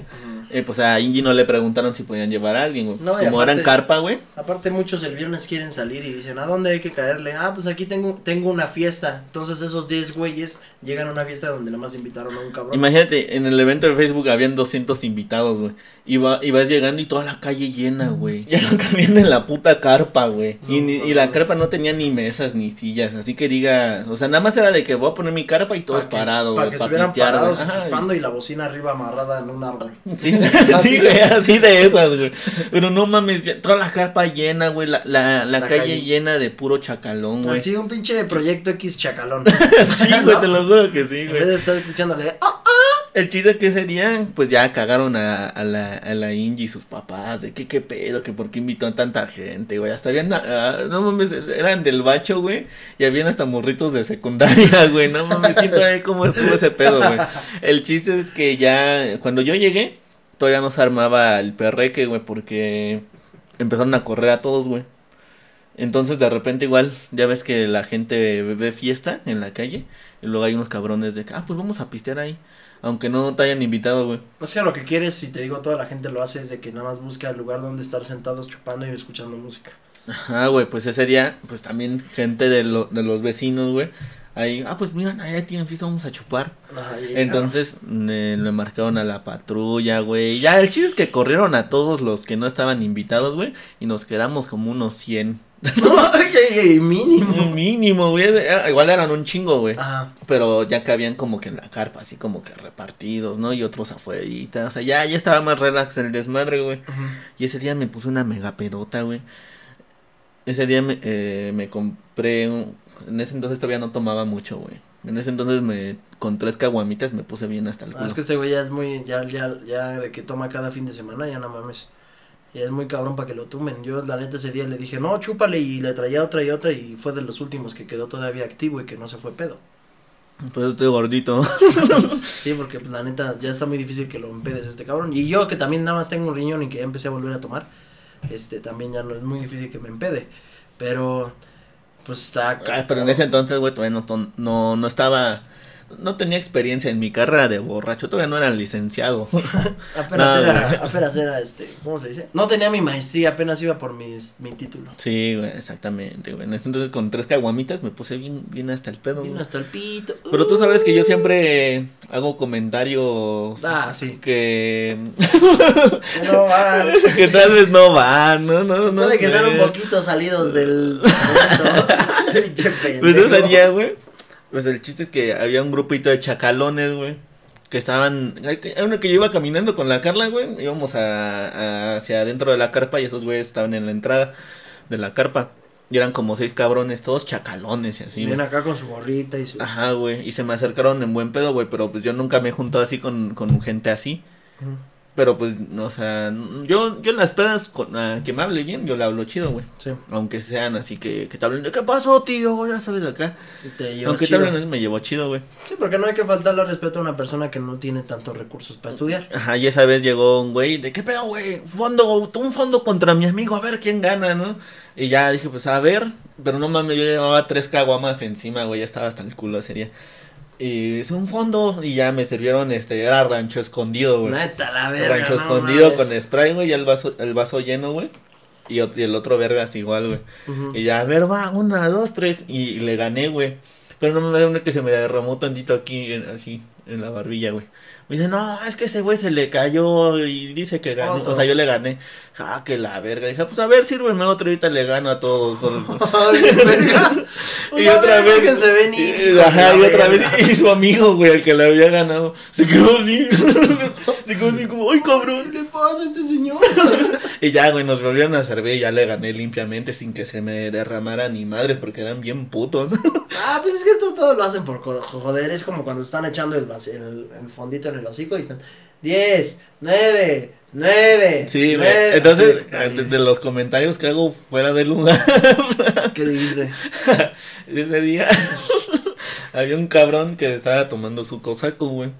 Eh, pues a Ingi no le preguntaron si podían llevar a alguien, güey. No, y como eran aparte- carpa, güey. Aparte muchos el viernes quieren salir y dicen, ¿a dónde hay que caerle? Ah, pues aquí tengo, tengo una fiesta. Entonces esos 10 güeyes llegan a una fiesta donde nada más invitaron a un cabrón. Imagínate, en el evento de Facebook habían 200 invitados, güey. Y, va- y vas llegando y toda la calle llena, güey. Ya no cabían en la puta carpa, güey. Y, No ni- y la carpa no tenía ni mesas ni sillas. Así que digas, o sea, nada más era de que voy a poner mi carpa y todos Pa' que- parados, pa' güey. que pa' estuvieran pistear, güey. parados y la bocina arriba amarrada en un árbol. Sí, sí, güey, así de esas, güey. Pero no mames, ya- toda la carpa llena, güey. La, la, la, La calle, calle. llena de puro chacalón, güey. Así un pinche proyecto X chacalón. Sí, güey, ¿No? te lo juro que sí, En güey. vez de estar escuchándole, "Ah, El chiste es que ese día, pues ya cagaron a, a la, a la Ingy y sus papás, de que qué pedo, que por qué invitó a tanta gente, güey. Hasta habían, ah, no mames, eran del bacho, güey, y habían hasta morritos de secundaria, güey. No mames, quién sabe cómo estuvo ese pedo, güey. El chiste es que ya, cuando yo llegué, todavía no se armaba el perreque, güey, porque empezaron a correr a todos, güey. Entonces de repente igual, ya ves que la gente ve fiesta en la calle y luego hay unos cabrones de que, ah, pues vamos a pistear ahí. Aunque no te hayan invitado, güey. O sea, lo que quieres, si te digo, toda la gente lo hace, es de que nada más busca el lugar donde estar sentados chupando y escuchando música. Ajá, güey, pues ese día, pues también gente de, lo, de los vecinos, güey. Ahí, ah, pues miran, allá tienen fiesta, vamos a chupar. Entonces eh, le marcaron a la patrulla, güey. Ya, el chiste es que corrieron a todos los que no estaban invitados, güey. Y nos quedamos como unos 100. Ay, mínimo. Mínimo, güey. era- Igual eran un chingo, güey. Ajá. Pero ya cabían como que en la carpa, así como que repartidos, ¿no? Y otros afuera. O sea, ya, ya estaba más relax el desmadre, güey. Y ese día me puse una mega pedota, güey. Ese día me, eh, me compré. un- En ese entonces todavía no tomaba mucho, güey. En ese entonces me con tres caguamitas me puse bien hasta el Ah, culo. es que este güey ya es muy, ya, ya, ya de que toma cada fin de semana, ya no mames. Ya es muy cabrón para que lo tumen. Yo la neta ese día le dije, no, chúpale y le traía otra y otra y fue de los últimos que quedó todavía activo y que no se fue pedo. Pues estoy gordito. Sí, porque pues la neta ya está muy difícil que lo empedes este cabrón. Y yo que también nada más tengo un riñón y que ya empecé a volver a tomar, este también ya no es muy difícil que me empede. Pero pues está pero en ese entonces, güey, todavía no, no, no estaba. No tenía experiencia en mi carrera de borracho. Todavía no era licenciado. apenas No, era, apenas era este, ¿cómo se dice? No tenía mi maestría, apenas iba por mis, mi título. sí, güey, exactamente, güey. Entonces con tres caguamitas me puse bien, bien hasta el pedo. Güey. hasta el pito. Pero tú sabes que yo siempre hago comentarios Ah, sí. que, No vale. que tal vez no van, no, no, no. Puede que están un poquito salidos del. Pues ese día, güey. Pues el chiste es que había un grupito de chacalones, güey. Que estaban. Hay uno que yo iba caminando con la Carla, güey. Íbamos a, a- hacia adentro de la carpa y esos güeyes estaban en la entrada de la carpa. Y eran como seis cabrones, todos chacalones y así, güey. Viene acá con su gorrita y su. Ajá, güey. Y se me acercaron en buen pedo, güey. Pero pues yo nunca me he juntado así con, con gente así. Ujú. Pero pues, no, o sea, yo, yo en las pedas, con, ah, que me hable bien, yo le hablo chido, güey. Sí. Aunque sean así que, que te hablen de qué pasó, tío, ya sabes acá. Te Aunque chido. te hablen me llevó chido, güey. Sí, porque no hay que faltarle respeto a una persona que no tiene tantos recursos para estudiar. Ajá, y esa vez llegó un güey, de qué pedo, güey, fondo, un fondo contra mi amigo, a ver quién gana, ¿no? Y ya dije, pues a ver, pero no mames, yo llevaba tres caguamas encima, güey, ya estaba hasta el culo ese día. Y es un fondo, y ya me sirvieron, este, era rancho escondido, güey. Neta, la verga. rancho no escondido mames. con spray, güey, y el vaso, el vaso lleno, güey. Y, y el otro vergas igual, güey. Y ya, a ver, va, una, dos, tres. Y le gané, güey. Pero no me da una que se me derramó tantito aquí, en- así, en la barbilla, güey. Me dice, no, es que ese güey se le cayó y dice que ganó. Otro. O sea, yo le gané. Ah, que la verga. Dije, pues a ver, sírveme otro, ahorita le gano a todos. Y otra vez. Déjense venir. y- Ajá, otra vez. Y su amigo, güey, el que le había ganado. Se quedó así. se quedó así como, ay, cabrón. ¿Qué le pasa a este señor? Y ya, güey, nos volvieron a servir y ya le gané limpiamente sin que se me derramara ni madres porque eran bien putos. Ah, pues es que esto todo lo hacen por joder. Es como cuando están echando el, el, el fondito en el hocico y están 10, 9, 9. Sí. Entonces, de, de los comentarios que hago fuera del lugar, ¿Qué dijiste? ese día había un cabrón que estaba tomando su cosaco, güey.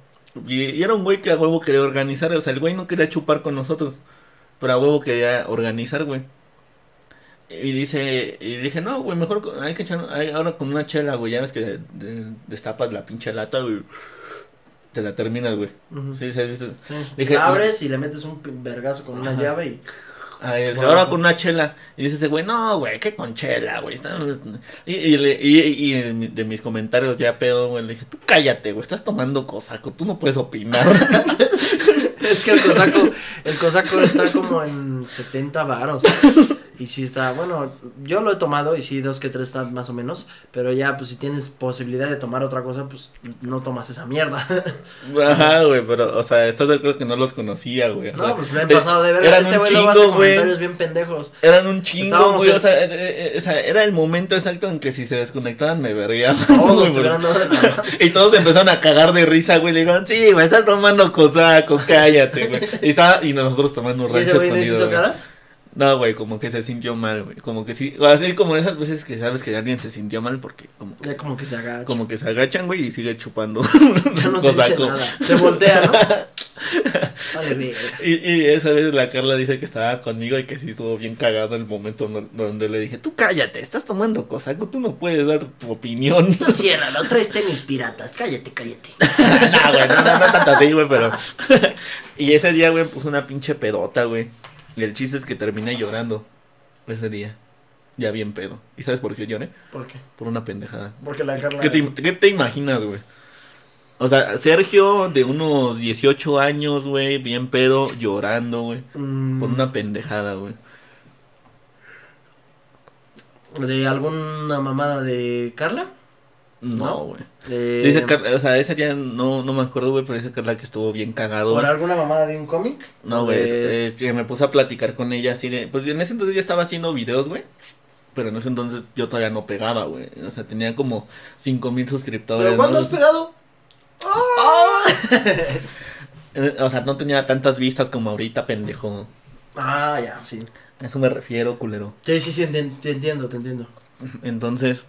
Y, y era un güey que a huevo quería organizar, o sea, el güey no quería chupar con nosotros, pero a huevo quería organizar, güey. Y dice, y dije, no, güey, mejor hay que echar, hay- ahora con una chela, güey, ya ves que de- de- destapas la pinche lata, güey, te la terminas, güey. Ujú. Sí, sí, has visto? Sí. Dije- La abres y le metes un vergazo con una llave y. Ay, ahora con una chela. Y dice ese güey, no, güey, ¿qué con chela, güey? Y, y, y, y de mis comentarios ya pedo, güey, le dije, tú cállate, güey, estás tomando cosaco, tú no puedes opinar. Es que el cosaco, el cosaco está como en 70 varos. Y sí está, bueno, yo lo he tomado y sí, dos que tres están más o menos. Pero ya, pues si tienes posibilidad de tomar otra cosa, pues no tomas esa mierda. Ajá, güey, pero, o sea, estás de acuerdo que no los conocía, güey. Sea, no, pues me han pasado de ver. eran Este güey luego hace comentarios bien pendejos. Eran un chingo, güey, en- o, sea, eh, eh, o sea, era el momento exacto en que si se desconectaban me verían. Todos nada. Y todos empezaron a cagar de risa, güey. Le dijeron, sí, güey, estás tomando cosaco, cállate, güey. Y, estaba, y nosotros tomando ¿Y ese rancho escondido, hizo caras? No, güey, como que se sintió mal, güey. Como que sí, así como esas veces que sabes que alguien se sintió mal porque como, Ya como que se agacha. como que se agachan, güey, y sigue chupando Ya no te dice nada. Se voltea, ¿no? Vale. Y, y esa vez la Carla dice que estaba conmigo y que sí estuvo bien cagado el momento no- donde le dije, tú cállate, estás tomando cosaco, tú no puedes dar tu opinión. Tú ciérralo, traes tenis piratas. Cállate, cállate. no, güey, no, no, no tanto así, güey, pero. y ese día, güey, puso una pinche pedota, güey. Y el chiste es que terminé llorando ese día. Ya bien pedo. ¿Y sabes por qué lloré? ¿Por qué? Por una pendejada. Porque la Carla. ¿Qué te, qué te imaginas, güey? O sea, Sergio de unos 18 años, güey, bien pedo, llorando, güey. Mm, Por una pendejada, güey. ¿De alguna mamada de Carla? ¿No? No, güey. De- Dice Carla, o sea, ese día no, no me acuerdo, güey, pero dice Carla que estuvo bien cagado. ¿Por alguna mamada de un cómic? No, ¿O güey, de- eh, que me puse a platicar con ella así de... Pues en ese entonces ya estaba haciendo videos, güey. Pero en ese entonces yo todavía no pegaba, güey. O sea, tenía como 5 mil suscriptores. ¿Pero cuándo ¿no? has pegado? Eh, O sea, no tenía tantas vistas como ahorita, pendejo. Ah, ya, sí. A eso me refiero, culero. Sí, sí, sí, te entiendo, te entiendo. Entonces...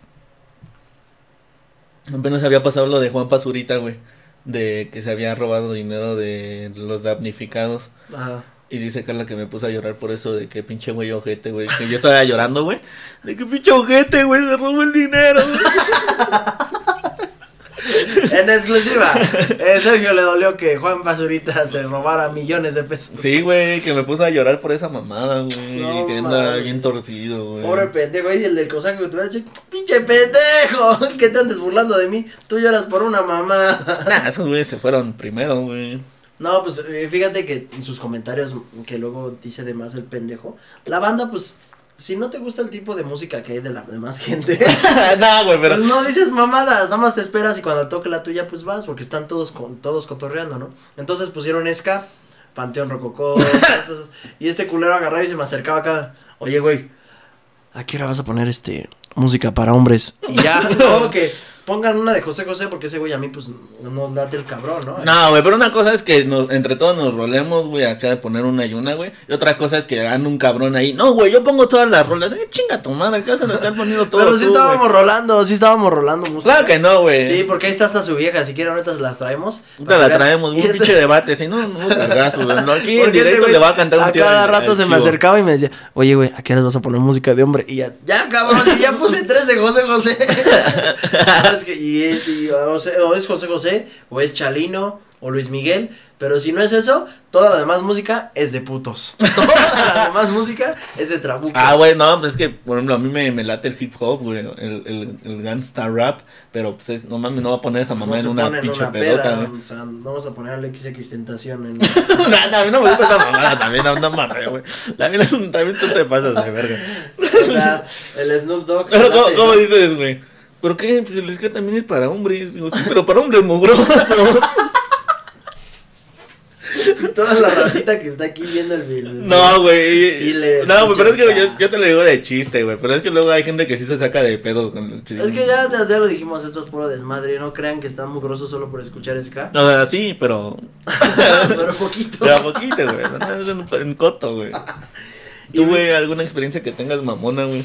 Apenas había pasado lo de Juan Pazurita, güey. De que se había robado dinero de los damnificados. Ajá. Y dice Carla que me puse a llorar por eso de que pinche güey ojete, güey. Que yo estaba llorando, güey. De que pinche ojete, güey, se robó el dinero. En exclusiva, eh, Sergio le dolió que Juan Basurita se robara millones de pesos. Sí, güey, que me puse a llorar por esa mamada, güey. No que anda bien torcido, güey. Pobre pendejo, y el del cosaco que te va a decir, pinche pendejo, que te andes burlando de mí, tú lloras por una mamá. Nah, esos güeyes se fueron primero, güey. No, pues eh, fíjate que en sus comentarios, que luego dice de más el pendejo, la banda, pues, si no te gusta el tipo de música que hay de la demás gente, nah, güey, pero. pues no dices mamadas, nada más te esperas y cuando toque la tuya, pues vas, porque están todos con todos cotorreando, ¿no? Entonces pusieron ska, Panteón Rococó, cosas- y este culero agarraba y se me acercaba acá, oye, güey, ¿a qué hora vas a poner este música para hombres? Y ya, no, que pongan una de José José, porque ese güey a mí, pues, no nos late el cabrón, ¿no? No, güey, pero una cosa es que nos, entre todos nos rolemos, güey, acá de poner una y una, güey. Y otra cosa es que hagan un cabrón ahí. No, güey, yo pongo todas las rolas. Eh, chinga tu madre, acá se lo están poniendo todo. Pero sí tú, güey. estábamos rolando, sí estábamos rolando música. Claro que no, güey. Sí, porque ahí está hasta su vieja, si quieren ahorita se las traemos. Ahorita la traemos, un este- pinche debate, si no, no cagazo, güey. No, aquí en este directo le va a cantar un A tío cada al- rato se me acercaba y me decía, oye, güey, ¿a qué hora vas a poner música de hombre? Y ya, ya, cabrón, si ya puse tres de José José. es que, y, y- o, sea, o es José José, o es Chalino, o Luis Miguel. Pero si no es eso, toda la demás música es de putos. Toda la demás música es de trabucos. Ah, güey, no, pues es que, por ejemplo, a mí me, me late el hip hop, güey, el, el, el gangsta rap, pero pues es, no mames, no va a poner esa mamá en una pinche güey. o sea, no vamos a poner al XX Tentación en... no, no, a mí no me gusta esa mamada también, no, no mames, güey. También, también tú te pasas de verga. o sea, el Snoop Dogg... ¿Cómo, cómo dices, güey? ¿Por qué? Pues el ska también es para hombres. Digo, sí, pero para hombres mugrosos. Toda la racita que está aquí viendo el video. No, güey. Sí le no, güey, pero es que yo, yo te lo digo de chiste, güey. Pero es que luego hay gente que sí se saca de pedo con el Es que ya, ya, lo dijimos, esto es puro desmadre. No crean que están mugrosos solo por escuchar ska. O sea, sí, pero. pero poquito. Pero a poquito, güey. No es en, en coto, güey. ¿Tú, güey, alguna experiencia que tengas mamona, güey?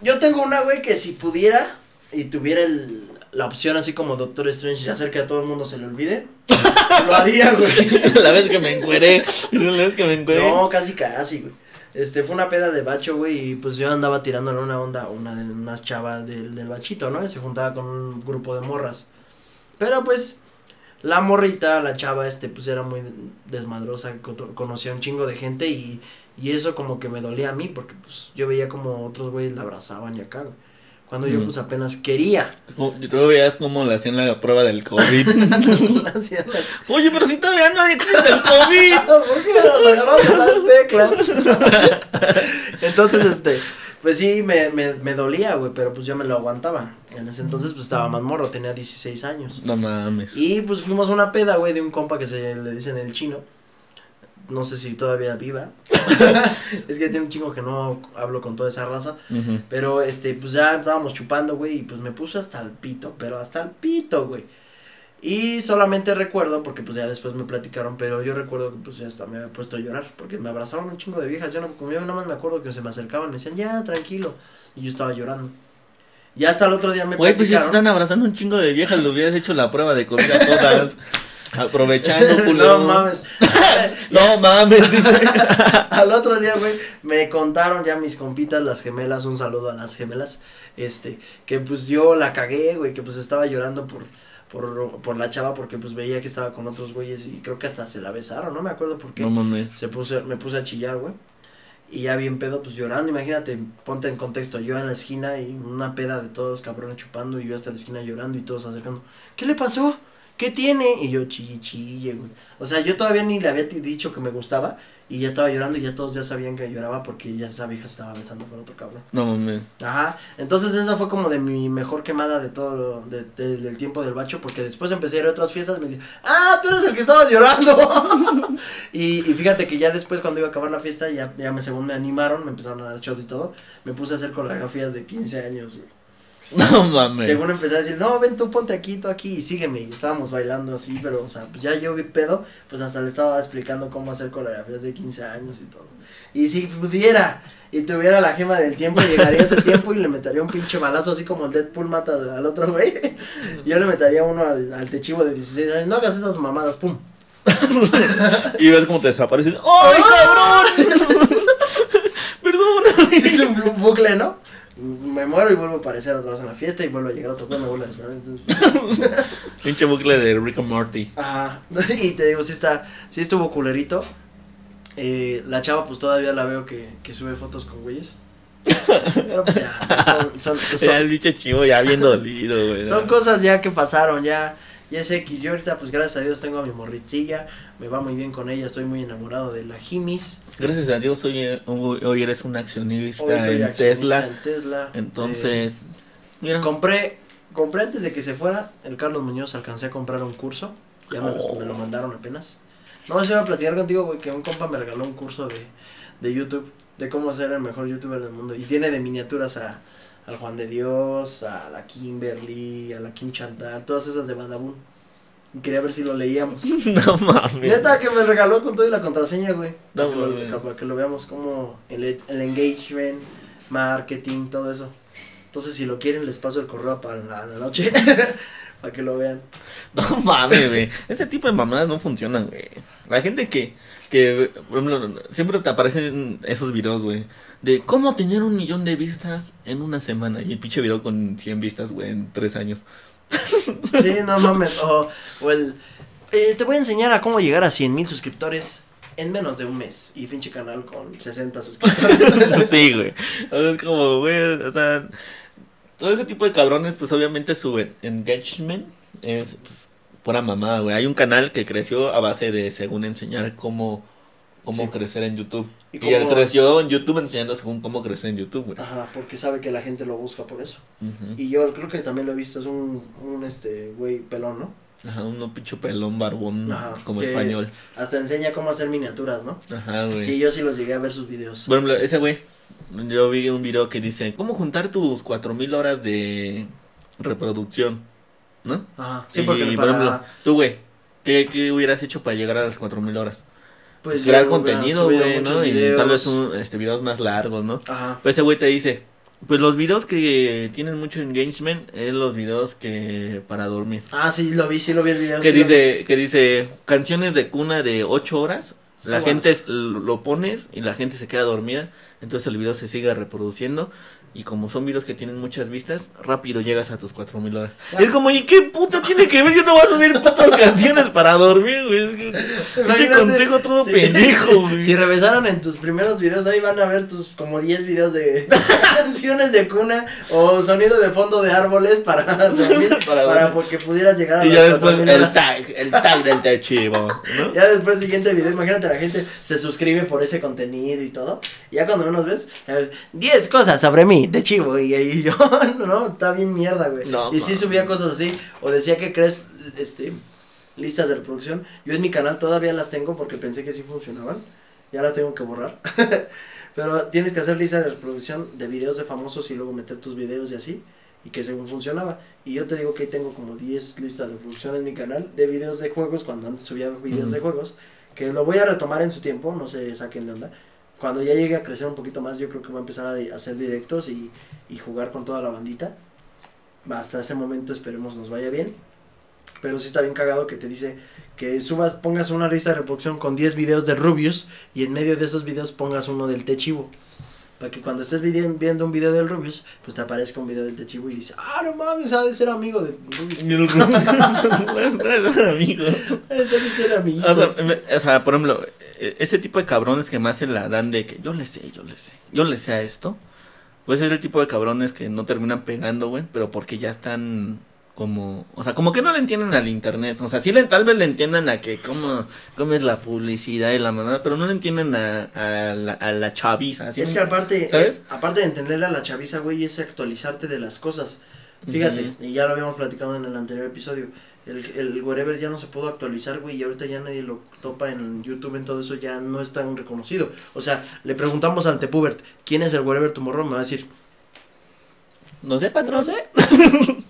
Yo tengo una, güey, que si pudiera y tuviera el- la opción así como Doctor Strange y hacer que a todo el mundo se le olvide, lo haría, güey. La vez que me encueré. La vez que me encueré. No, casi casi, güey. Este, fue una peda de bacho, güey, y pues yo andaba tirándole una onda a una de unas chavas del, del bachito, ¿no? Y se juntaba con un grupo de morras. Pero pues, la morrita, la chava, este, pues era muy desmadrosa, conocía un chingo de gente y, y eso como que me dolía a mí, porque pues yo veía como otros güeyes la abrazaban y acá, güey. Cuando yo pues apenas quería. Como- y Tú veías cómo le hacían la prueba del COVID. La- Oye, pero si todavía no existe el COVID. ¿Por qué las teclas? Entonces, este, pues sí, me, me, me dolía, güey, pero pues yo me lo aguantaba. En ese entonces, pues estaba más morro, tenía 16 años. No mames. Y pues fuimos a una peda, güey, de un compa que se le dicen el chino. No sé si todavía viva. es que tiene un chingo que no hablo con toda esa raza. Pero este, pues ya estábamos chupando, güey, y pues me puse hasta el pito, pero hasta el pito, güey. Y solamente recuerdo, porque pues ya después me platicaron, pero yo recuerdo que pues ya hasta me había puesto a llorar, porque me abrazaban un chingo de viejas, yo no, como yo nada más me acuerdo que se me acercaban, me decían, ya, tranquilo, y yo estaba llorando. Y hasta el otro día me Güey, pues si te están abrazando un chingo de viejas, le hubieras hecho la prueba de a todas. Aprovechando, culero. no mames. No mames, dice. Al otro día, güey, me contaron ya mis compitas, las gemelas, un saludo a las gemelas, este, que pues yo la cagué, güey, que pues estaba llorando por, por, por la chava porque pues veía que estaba con otros güeyes y creo que hasta se la besaron, no me acuerdo por qué. No mames. Se puse, me puse a chillar, güey. Y ya bien pedo, pues llorando, imagínate, ponte en contexto, yo en la esquina y una peda de todos cabrones chupando y yo hasta la esquina llorando y todos acercando. ¿Qué le pasó? ¿Qué tiene? Y yo chille, chille, güey. O sea, yo todavía ni le había dicho que me gustaba y ya estaba llorando y ya todos ya sabían que lloraba porque ya esa vieja estaba besando con otro cabrón. No mames. Ajá, entonces esa fue como de mi mejor quemada de todo lo, de, de- del tiempo del bacho, porque después empecé a ir a otras fiestas y me decían, ah, tú eres el que estabas llorando. y, y fíjate que ya después cuando iba a acabar la fiesta, ya, ya me, según me animaron, me empezaron a dar shots y todo, me puse a hacer coreografías de 15 años, güey. No mames. Según empecé a decir, no, ven tú ponte aquí, tú aquí y sígueme. Y estábamos bailando así, pero, o sea, pues ya yo vi pedo, pues hasta le estaba explicando cómo hacer coreografías de 15 años y todo. Y si pudiera y tuviera la gema del tiempo, llegaría ese tiempo y le metería un pinche balazo así como el Deadpool mata al otro güey. Yo le metería uno al, al techivo de 16 años, no hagas esas mamadas, pum. Y ves cómo te desapareces. ¡Ay, cabrón! Perdón. Es un bu- bucle, ¿no? Me muero y vuelvo a aparecer otra vez en la fiesta y vuelvo a llegar otro güey, me vuelvo a entonces- Pinche bucle de Rick and Morty. Ajá, y te digo, sí está, sí estuvo culerito. Eh, la chava, pues todavía la veo que, que sube fotos con güeyes. Pero pues ya, son, son, son- el bicho chivo ya bien dolido, güey. son cosas ya que pasaron, ya, ya es X. Yo ahorita, pues gracias a Dios, tengo a mi morritilla, me va muy bien con ella, estoy muy enamorado de la Jimis. Gracias a Dios hoy, hoy, hoy eres un accionista Hoy soy en accionista Tesla. en Tesla. Entonces, mira. Eh, compré, compré antes de que se fuera el Carlos Muñoz, alcancé a comprar un curso, ya me, lo- Oh. me lo mandaron apenas. No, se iba a platicar contigo, güey, que un compa me regaló un curso de, de YouTube, de cómo ser el mejor youtuber del mundo. Y tiene de miniaturas a, al Juan de Dios, a la Kimberly, a la Kim Chantal, todas esas de Badabun. Y quería ver si lo leíamos. No mames. Neta que me regaló con todo y la contraseña, güey. No para, que mames. lo, para que lo veamos como el, el engagement, marketing, todo eso. Entonces, si lo quieren, les paso el correo para la, la noche. para que lo vean. No mames, güey. Ese tipo de mamadas no funcionan, güey. La gente que, que, siempre te aparecen esos videos, güey. De cómo tener un millón de vistas en una semana. Y el pinche video con 100 vistas, güey, en 3 años. Sí, no mames. O, o el. eh, te voy a enseñar a cómo llegar a 100 mil suscriptores en menos de un mes. Y pinche canal con 60 suscriptores. sí, güey. O es como, güey, o sea, todo ese tipo de cabrones, pues obviamente su en- engagement es pues, pura mamada, güey. Hay un canal que creció a base de, según enseñar cómo, cómo Sí. crecer en YouTube. Y Y, él creció en YouTube enseñando según cómo crecer en YouTube, güey. Ajá, porque sabe que la gente lo busca por eso. Y yo creo que también lo he visto. Es un, un este, güey pelón, ¿no? Ajá, uno pinche pelón barbón Ajá, como español. Hasta enseña cómo hacer miniaturas, ¿no? Ajá, güey. Sí, yo sí los llegué a ver sus videos. Por ejemplo, ese güey, yo vi un video que dice, ¿cómo juntar tus 4000 horas de reproducción? ¿No? Ajá, sí, y, porque por para, ejemplo, tú, güey, ¿qué, ¿qué hubieras hecho para llegar a las 4000 horas? Pues, Crear yo hubiera contenido, güey, ¿no? Y tal vez un, este, videos más largos, ¿no? Ajá, Pues ese güey te dice, pues los videos que tienen mucho engagement es los videos que para dormir. ah, sí, lo vi, sí lo vi el video. Que sí dice, que dice, canciones de cuna de 8 horas, la gente lo pones y la gente se queda dormida, entonces el video se sigue reproduciendo Y como son videos que tienen muchas vistas, rápido llegas a tus 4000 horas. Es como, ¿y qué puta tiene que ver? Yo no voy a subir putas canciones para dormir, güey. Es que, pinche Imagínate, consejo todo si- pendejo, güey. Si revisaron en tus primeros videos, ahí van a ver tus como 10 videos de canciones de cuna o sonido de fondo de árboles para dormir, Para para, porque pudieras llegar a Y ya después 4000 el tag, el tag del te chivo, ¿no? Ya después siguiente video, imagínate la gente se suscribe por ese contenido y todo. Y ya cuando menos ves, eh, 10 cosas sobre mí, de chivo. Y ahí yo, no, está bien mierda, güey. No, y sí subía cosas así. O decía que crees, este, listas de reproducción. Yo en mi canal todavía las tengo porque pensé que sí funcionaban. Ya las tengo que borrar. Pero tienes que hacer lista de reproducción de videos de famosos y luego meter tus videos y así. Y que según funcionaba. Y yo te digo que ahí tengo como 10 listas de reproducción en mi canal de videos de juegos, cuando antes subía videos Ujú. de juegos. Que lo voy a retomar en su tiempo, no se saquen de onda. Cuando ya llegue a crecer un poquito más, yo creo que voy a empezar a hacer directos y, y jugar con toda la bandita. Hasta ese momento esperemos nos vaya bien. Pero sí está bien cagado que te dice que subas, pongas una lista de reproducción con 10 videos de Rubius y en medio de esos videos pongas uno del Techivo. Para que cuando estés viendo un video del Rubius, pues te aparezca un video del Techivo y dices, ah, no mames, ha de ser amigo del Rubius. Amigos. Ha de ser amiguitos. O sea, me- o sea, por ejemplo, e- ese tipo de cabrones que más se la dan de que yo le sé, yo le sé, yo le sé a esto, pues es el tipo de cabrones que no terminan pegando, güey, pero porque ya están como, o sea, como que no le entienden al internet, o sea, sí le, tal vez le entiendan a que cómo, cómo es la publicidad y la manada, pero no le entienden a, a, la, a la chaviza, ¿sí? Es que aparte, ¿Sabes? eh, aparte de entenderle a la chaviza, güey, es actualizarte de las cosas. Fíjate, y ya lo habíamos platicado en el anterior episodio. El, el wherever ya no se pudo actualizar, güey, y ahorita ya nadie lo topa en YouTube, en todo eso ya no es tan reconocido. O sea, le preguntamos al Tepubert, ¿quién es el wherever tomorrow? Me va a decir, No sé, patrón. no sé.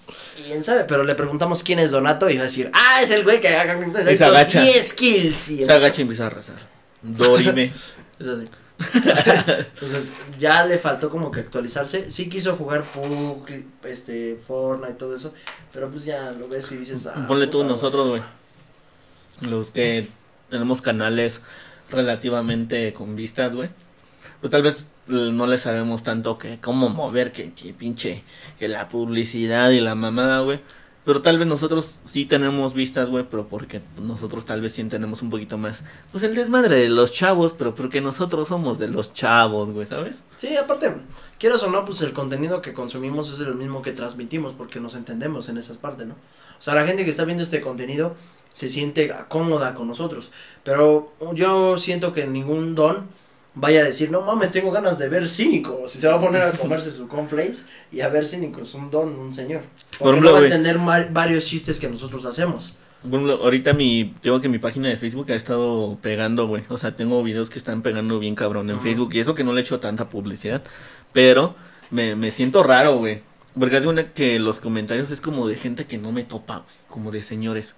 quién sabe, pero le preguntamos quién es Donato y va a decir, ah, es el güey que haga Y se agacha. 10 kills. Y Se agacha y empieza a rezar. Dorime. Es así. Entonces, ya le faltó como que actualizarse. Sí quiso jugar PUC, este, Fortnite y todo eso. Pero pues ya lo ves y dices. Ah, Ponle tú nosotros, güey. Los que tenemos canales relativamente con vistas, güey. Pues tal vez no le sabemos tanto que cómo mover, que, que pinche, que la publicidad y la mamada, güey. Pero tal vez nosotros sí tenemos vistas, güey, pero porque nosotros tal vez sí tenemos un poquito más, pues el desmadre de los chavos, pero porque nosotros somos de los chavos, güey, ¿sabes? Sí, aparte, quieras o no, pues el contenido que consumimos es el mismo que transmitimos porque nos entendemos en esas partes, ¿no? O sea, la gente que está viendo este contenido se siente cómoda con nosotros. Pero yo siento que ningún don vaya a decir, no mames, tengo ganas de ver cínico. Si se va a poner a comerse su cornflakes y a ver cínico, es un don, un señor. Por Porque ejemplo, no va a entender varios chistes que nosotros hacemos. Por ejemplo, ahorita mi, tengo que mi página de Facebook ha estado pegando, güey. O sea, tengo videos que están pegando bien cabrón en. Facebook. Y eso que no le echo tanta publicidad. Pero me, me siento raro, güey. Porque hace una que los comentarios es como de gente que no me topa, güey. Como de señores.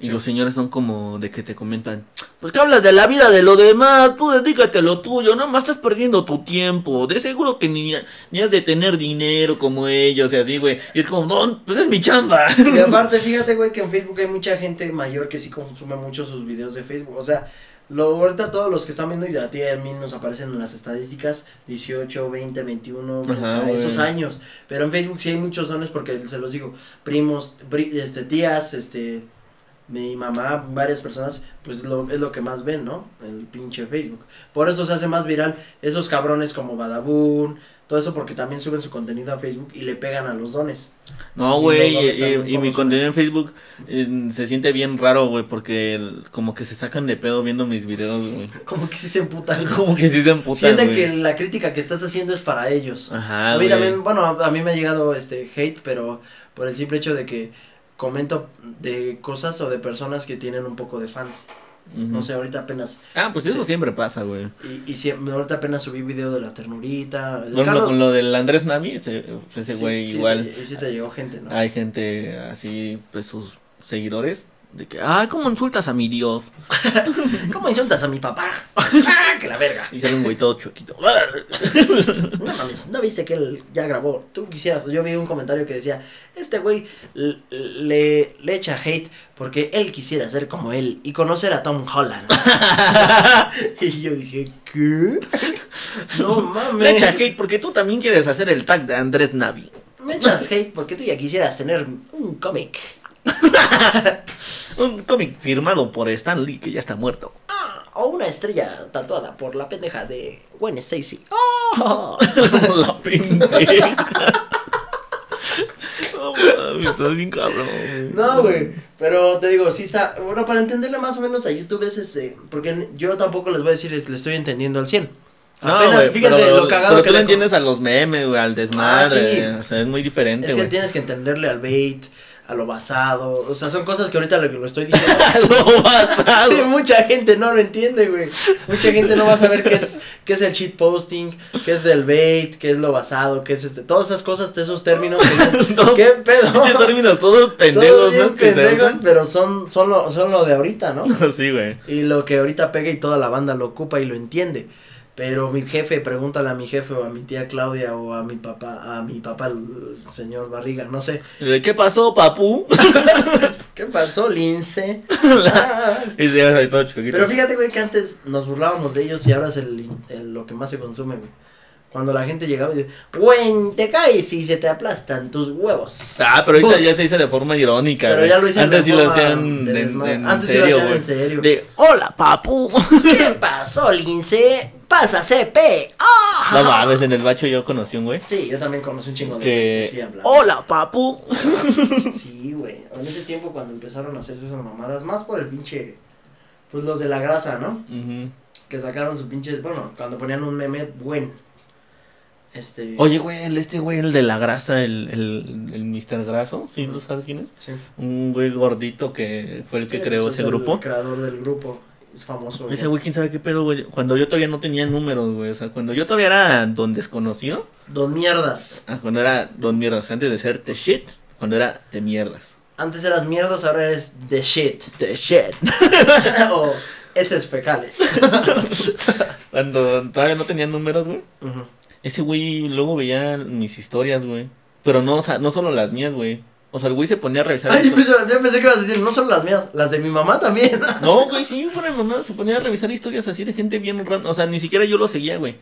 Y Sí. los señores son como de que te comentan, pues que hablas de la vida de lo demás, tú dedícate a lo tuyo, no más estás perdiendo tu tiempo, de seguro que ni, ni has de tener dinero como ellos y así, güey. Y es como, no, pues es mi chamba. Y aparte, fíjate, güey, que en Facebook hay mucha gente mayor que sí consume mucho sus videos de Facebook. O sea, lo, ahorita todos los que están viendo y a ti a mí nos aparecen en las estadísticas 18, 20, 21, o Ajá, sea, güey. esos años. Pero en Facebook sí hay muchos dones porque se los digo, primos, pri- este, tías, este, mi mamá, varias personas, pues lo, es lo que más ven, ¿no? El pinche Facebook. Por eso se hace más viral esos cabrones como Badabun, todo eso porque también suben su contenido a Facebook y le pegan a los dones. No, güey, y, dones y- también, y ¿cómo mi contenido en Facebook eh, se siente bien raro, güey, porque el- como que se sacan de pedo viendo mis videos, güey. Como que sí se emputan. Como que sí se emputan, Sienten que la crítica que estás haciendo es para ellos. Ajá, a mí también, bueno, a a mí me ha llegado este hate, pero por el simple hecho de que comento de cosas o de personas que tienen un poco de fan. Ujú. No sé, ahorita apenas, Ah, pues eso Sí. siempre pasa, güey. y, y siempre, ahorita apenas subí video de la ternurita. ejemplo, Carlos- con lo del Andrés Navi, ese, ese sí, güey sí igual. te- y sí te llegó gente, ¿no? Hay gente así, pues sus seguidores De que, ah, ¿cómo insultas a mi Dios? ¿Cómo insultas a mi papá? ¡Ah, que la verga! Y sale un güey todo chuequito. No mames, ¿no viste que él ya grabó? Tú quisieras, yo vi un comentario que decía, este güey le, le echa hate porque él quisiera ser como él y conocer a Tom Holland. y yo dije, ¿qué? No mames. Le echa hate porque tú también quieres hacer el tag de Andrés Navi. Me echas hate porque tú ya quisieras tener un cómic. Un cómic firmado por Stan Lee que ya está muerto. Ah, o una estrella tatuada por la pendeja de Gwen Stacy. Oh. La pendeja. No estás bien cabrón. güey. No, güey. Pero te digo, sí está. Bueno, para entenderle más o menos a YouTube es este. Porque yo tampoco les voy a decir, le estoy entendiendo al 100. No, Apenas, fíjense pero- lo cagado pero que tú le entiendes a los memes, güey, al desmadre. Ah, sí. O sea, es muy diferente, Es que tienes que entenderle al bait, a lo basado. O sea, son cosas que ahorita lo, lo estoy diciendo. Lo basado. Mucha gente no lo entiende, güey. Mucha gente no va a saber qué es, qué es el cheat posting, qué es del bait, qué es lo basado, qué es este. Todas esas cosas, esos términos. ¿Qué pedo? Pinches términos todos pendejos, Todos bien ¿no? Que pendejos, pero son, son, lo, son lo de ahorita, ¿no? Sí, güey. Y lo que ahorita pega y toda la banda lo ocupa y lo entiende. Pero mi jefe, pregúntale a mi jefe o a mi tía Claudia o a mi papá, a mi papá, el señor Barriga, no sé. ¿De ¿Qué pasó, papu? ¿Qué pasó, Lince? Ah. Pero fíjate, güey, que antes nos burlábamos de ellos y ahora es el, el- lo que más se consume, güey. Cuando la gente llegaba y dice, güey, te caes y se te aplastan tus huevos. Ah, pero ahorita ya se dice de forma irónica. Pero güey. ya lo hicieron Antes sí lo hacían de en, en Antes sí lo serio, hacían güey. en serio. De, hola, papu. ¿Qué pasó, Lince? Pasa CP. ¡Ah! No mames, en el bacho yo conocí un güey. Sí, yo también conocí un chingo de güeyes que sí Que, hablaban. hola, papu. Sí, güey. En ese tiempo cuando empezaron a hacerse esas mamadas, más por el pinche. Pues los de la grasa, ¿no? Ujú. Que sacaron su pinche. Bueno, cuando ponían un meme, buen. Este. Oye, güey, el este güey, el de la grasa, el, el, el Mr. Graso, ¿sí? ¿No sabes quién es? Sí. Un güey gordito que fue el que Sí, creó ese es el grupo. creador del grupo. Es famoso. Ese güey, quién sabe qué pedo, güey. Cuando yo todavía no tenía números, güey. O sea, cuando yo todavía era don desconocido. Don Mierdas. ah, Cuando era don mierdas. Antes de ser the shit. Cuando era de mierdas. Antes eras mierdas, ahora eres the shit. The shit. o heces fecales. Cuando todavía no tenía números, güey. Ese güey luego veía mis historias, güey. Pero no, o sea, no solo las mías, güey. O sea, el güey se ponía a revisar. Ay, yo pensé, que ibas a decir, no solo las mías, las de mi mamá también. No, güey, sí, fuera de mamá. Se ponía a revisar historias así de gente bien random. O sea, ni siquiera yo lo seguía, güey.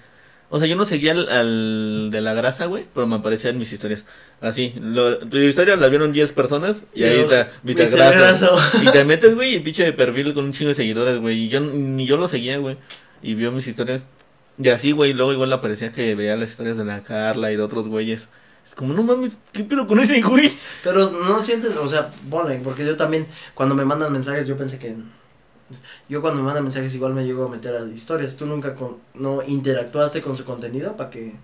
O sea, yo no seguía al, al de la grasa, güey. Pero me aparecían mis historias. Así. Lo, tu historia la vieron 10 personas. Y ahí está. Graso. Graso. Y te metes, güey, y pinche de perfil con un chingo de seguidores, güey. Y yo ni yo lo seguía, güey. Y vio mis historias. Y así, güey, luego igual aparecía que veía las historias de la Carla y de otros güeyes. Es como, no mames, ¿qué pedo con ese güey? Pero no sientes, o sea, ponle, porque yo también, cuando me mandan mensajes, yo pensé que. Yo cuando me mandan mensajes igual me llego a meter a historias. ¿Tú nunca con- no interactuaste con su contenido para que.?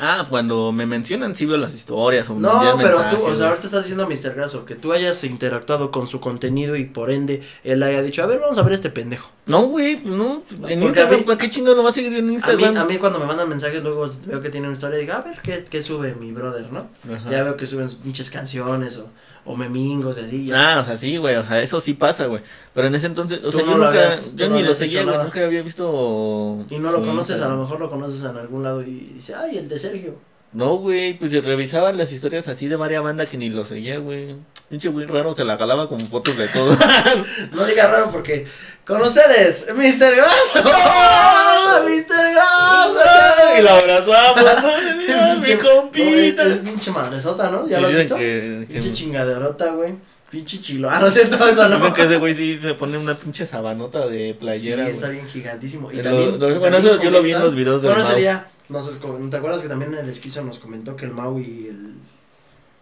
Ah, cuando me mencionan, sí veo las historias o No, pero mensajes, tú, o sea, ahorita estás diciendo a Mr. Graso que tú hayas interactuado con su contenido y por ende él haya dicho, a ver, vamos a ver este pendejo. No, güey, no. En Porque Instagram, mí- ¿para qué chingado lo va a seguir en A mí, Instagram? a mí cuando me mandan mensajes luego veo que tiene una historia y digo, a ver, ¿qué, qué sube mi brother, no? Ajá. Ya veo que suben pinches canciones o, o memingos y así. ya. Ah, o sea, sí, güey, o sea, eso sí pasa, güey. Pero en ese entonces, o sea, no yo nunca, habías- yo no ni lo seguía, güey, nunca había visto. Y no lo conoces, a lo mejor lo conoces en algún lado y dice, ay, el de Sergio. No, güey, pues revisaban las historias así de varias bandas que ni lo seguía, güey. Pinche güey raro, se la jalaba con fotos de todo. No diga raro porque con ustedes, Mr. Graso. ¡Oh, Mr. Graso. y la abrazamos, madre mía, mi compita. Es pinche madresota, ¿no? ¿Ya Sí, lo has visto? que- que- Pinche chingaderota, güey. Pinche chilo. Ah, no es cierto, eso no. Dicen que ese güey sí se pone una pinche sabanota de Sí, playera, está güey. bien gigantísimo. Y Lo- también. lo- y bueno, también eso yo lo vi en los videos del Bueno, ese día, no sé, ¿te acuerdas que también el esquizo nos comentó que el Mau y el.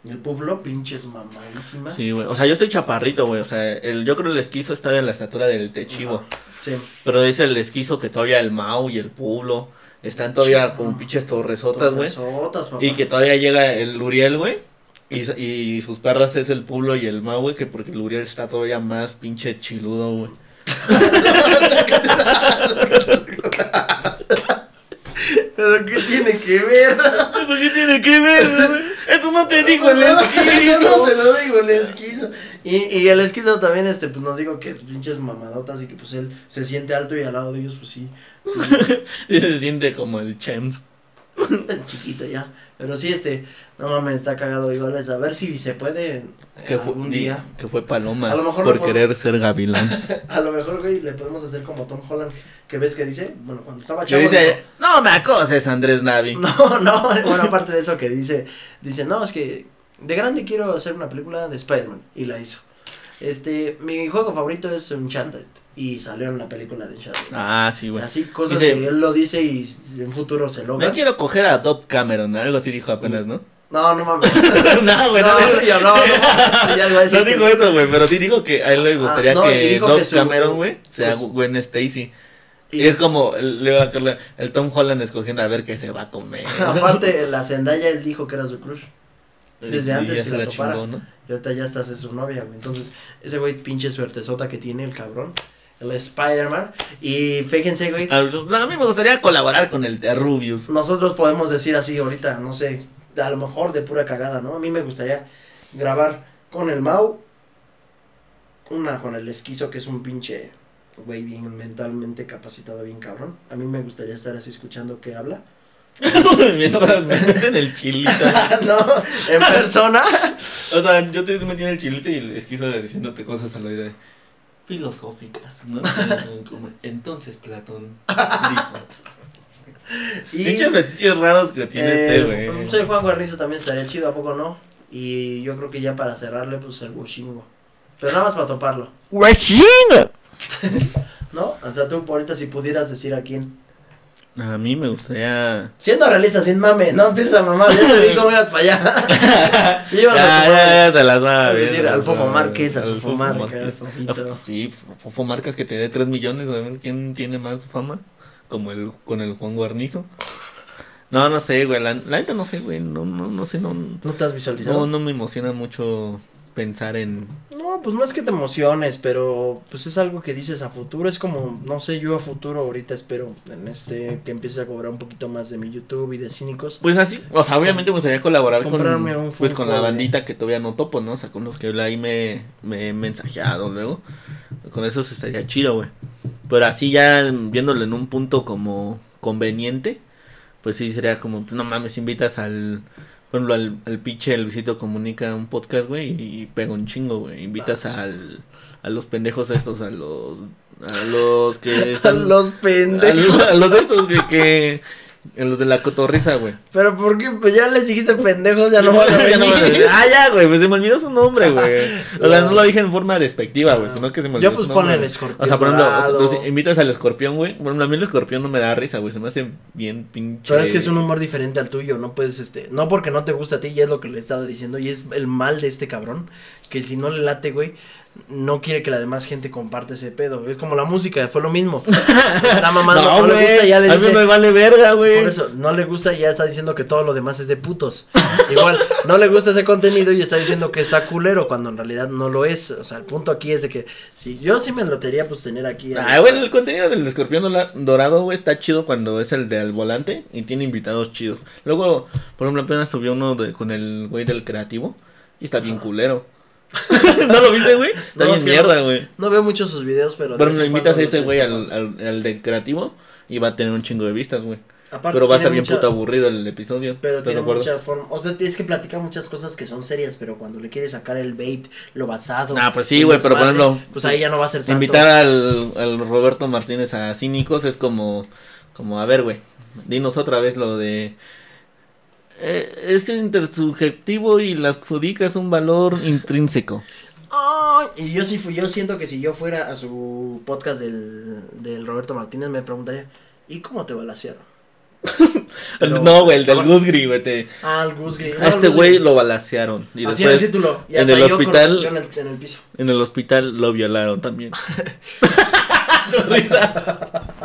Y el pueblo, pinches mamadísimas? Sí, güey. O sea, yo estoy chaparrito, güey. O sea, el, yo creo que el esquizo está en la estatura del techivo. Sí. Pero dice el esquizo que todavía el Mau y el Pueblo están todavía con pinches torresotas, güey. Y que todavía llega el Uriel, güey. Y, y sus perras es el Pueblo y el Mau, güey. Que porque el Uriel está todavía más pinche chiludo, güey. ¿Pero qué tiene que ver? ¿Eso qué tiene que ver, güey? Eso no te digo el Eso esquizo. no te lo digo, el esquizo. Y, y el esquizo también, este, pues nos digo que es pinches mamadotas y que pues él se siente alto y al lado de ellos, pues sí, sí, Y se siente como el Chems. tan chiquito ya. Pero sí, este, no mames, está cagado igual es a ver si se puede Que fue, algún día. que fue Paloma A lo mejor por lo querer ser gavilán. A lo mejor, güey, le podemos hacer como Tom Holland, que ves que dice, bueno, cuando estaba chavo. dice, no me acoses, Andrés Navi. no, no, bueno, aparte de eso que dice, dice, no, es que de grande quiero hacer una película de Spider-Man, y la hizo. Este, mi juego favorito es Uncharted, y salió en la película de Uncharted. Ah, sí, güey. Así, cosas Dice- que él lo dice y en futuro se logra. Me quiero coger a Top Cameron, algo así dijo apenas, ¿no? No, no mames. no, güey, no, no, yo no, no, ya No que- dijo eso, güey, pero sí dijo que a él le gustaría Ah, no, y que su- Cameron, güey, sea pues- Gwen Stacy. y- es como, le va a caer el Tom Holland escogiendo a ver qué se va a comer. Aparte, la Zendaya, él dijo que era su crush. desde Y antes que se la la topara. chingó, ¿no? Y ahorita ya estás es su novia, güey. Entonces, ese güey pinche suertezota que tiene el cabrón. El Spider-Man. Y fíjense, güey. A, a mí me gustaría colaborar con el de Rubius. Nosotros podemos decir así ahorita, no sé, a lo mejor de pura cagada, ¿no? A mí me gustaría grabar con el Mau, una con el esquizo, que es un pinche güey bien mentalmente capacitado, bien cabrón. A mí me gustaría estar así escuchando que habla. Mientras me meten el chilito. no, en persona. O sea, yo te estoy metiendo el chilito y el esquizo diciéndote cosas a la idea filosóficas, ¿no? Como, Entonces, Platón dijo. Y, Pinches metiches raros que tiene eh, este, güey. soy Juan Guarnizo, también estaría chido, ¿a poco no? Y yo creo que ya para cerrarle, pues el Wushingo. Pero nada más para toparlo. ¿No? O sea, tú ahorita si pudieras decir a quién. A mí me gustaría. Siendo realista, sin mame, no empieces a mamar, ya te vi cómo ibas para allá. Ya, Llévalo a tu ya, ya se la sabe. Es decir, al Fofo. Márquez, al Fofo Márquez, Fofito. Sí, pues, Fofo Márquez que te dé 3 millones, a ver quién tiene más fama. Como el con el Juan Guarnizo. No, no sé, güey. La, la neta no sé, güey. No, no, no sé, no. ¿No te has visualizado? No, no me emociona mucho pensar en. No, pues no es que te emociones, pero pues es algo que dices a futuro. Es como, no sé, yo a futuro ahorita espero en este que empiece a cobrar un poquito más de mi YouTube y de cínicos. Pues así, o sea, obviamente me gustaría colaborar pues con, comprarme un pues con la de- bandita que todavía no topo, ¿no? O sea, con los que ahí me, me he mensajeado luego. Con eso se estaría chido, güey. Pero así ya viéndolo en un punto como conveniente, pues sí sería como, pues no mames, invitas al, por ejemplo, al, al pinche Luisito Comunica un podcast, güey, y, pega un chingo, güey. Invitas Ah, sí. al, a los pendejos estos, a los, a los que A los a pendejos. los, a los estos que, que, a los de la cotorriza, güey. Pero ¿por qué? Pues ya les dijiste pendejos, ya no van a Ya no van a venir. ah, ya, güey, pues se me olvidó su nombre, güey. O sea, no lo dije en forma despectiva, güey, sino que se me olvidó Yo pues ponle el escorpión. O sea, por ejemplo, o sea, dorado. los invitas al escorpión, güey. Bueno, a mí el escorpión no me da risa, güey. Se me hace bien pinche. Pero es que es un humor diferente al tuyo, no puedes, este, no porque no te gusta a ti, y es lo que le he estado diciendo, y es el mal de este cabrón, que si no le late, güey, no quiere que la demás gente comparte ese pedo, es como la música, fue lo mismo, está mamando, no, No, le gusta, ya le a mí dice, me vale verga, güey. por eso, no le gusta y ya está diciendo que todo lo demás es de putos, igual, no le gusta ese contenido y está diciendo que está culero, cuando en realidad no lo es, o sea, el punto aquí es de que, si yo sí me lotería, pues tener aquí, a- Ah, güey, el contenido del escorpión dorado, güey, está chido cuando es el del volante y tiene invitados chidos. Luego, por ejemplo, apenas subió uno de, con el güey del creativo y está bien culero. ¿No lo viste, güey? Está No, bien mierda, güey. no veo muchos sus videos, pero... Bueno, lo invitas a ese güey al, al, al de creativo y va a tener un chingo de vistas, güey. Aparte, Pero va a estar bien puto aburrido el episodio. Pero ¿Estás tiene mucha forma. O sea, tienes que platicar muchas cosas que son serias, pero cuando le quieres sacar el bait, lo basado. Ah, pues sí, güey, pero por ejemplo, Pues ahí ya no va a ser tanto. Invitar al, al Roberto Martínez a Cínicos es como, como a ver, güey, dinos otra vez lo de... Eh, es intersubjetivo y la adjudica es un valor intrínseco. Y yo sí fui, yo siento que si yo fuera a su podcast del, del Roberto Martínez me preguntaría, ¿y cómo te balacearon? No, güey, el del Gusgri, güey. te- Ah, el Gus Gris. A este güey lo balacearon. Y Así en el después título. Y en hasta el yo con- hospital- yo en, el, en el piso. en el hospital lo violaron también.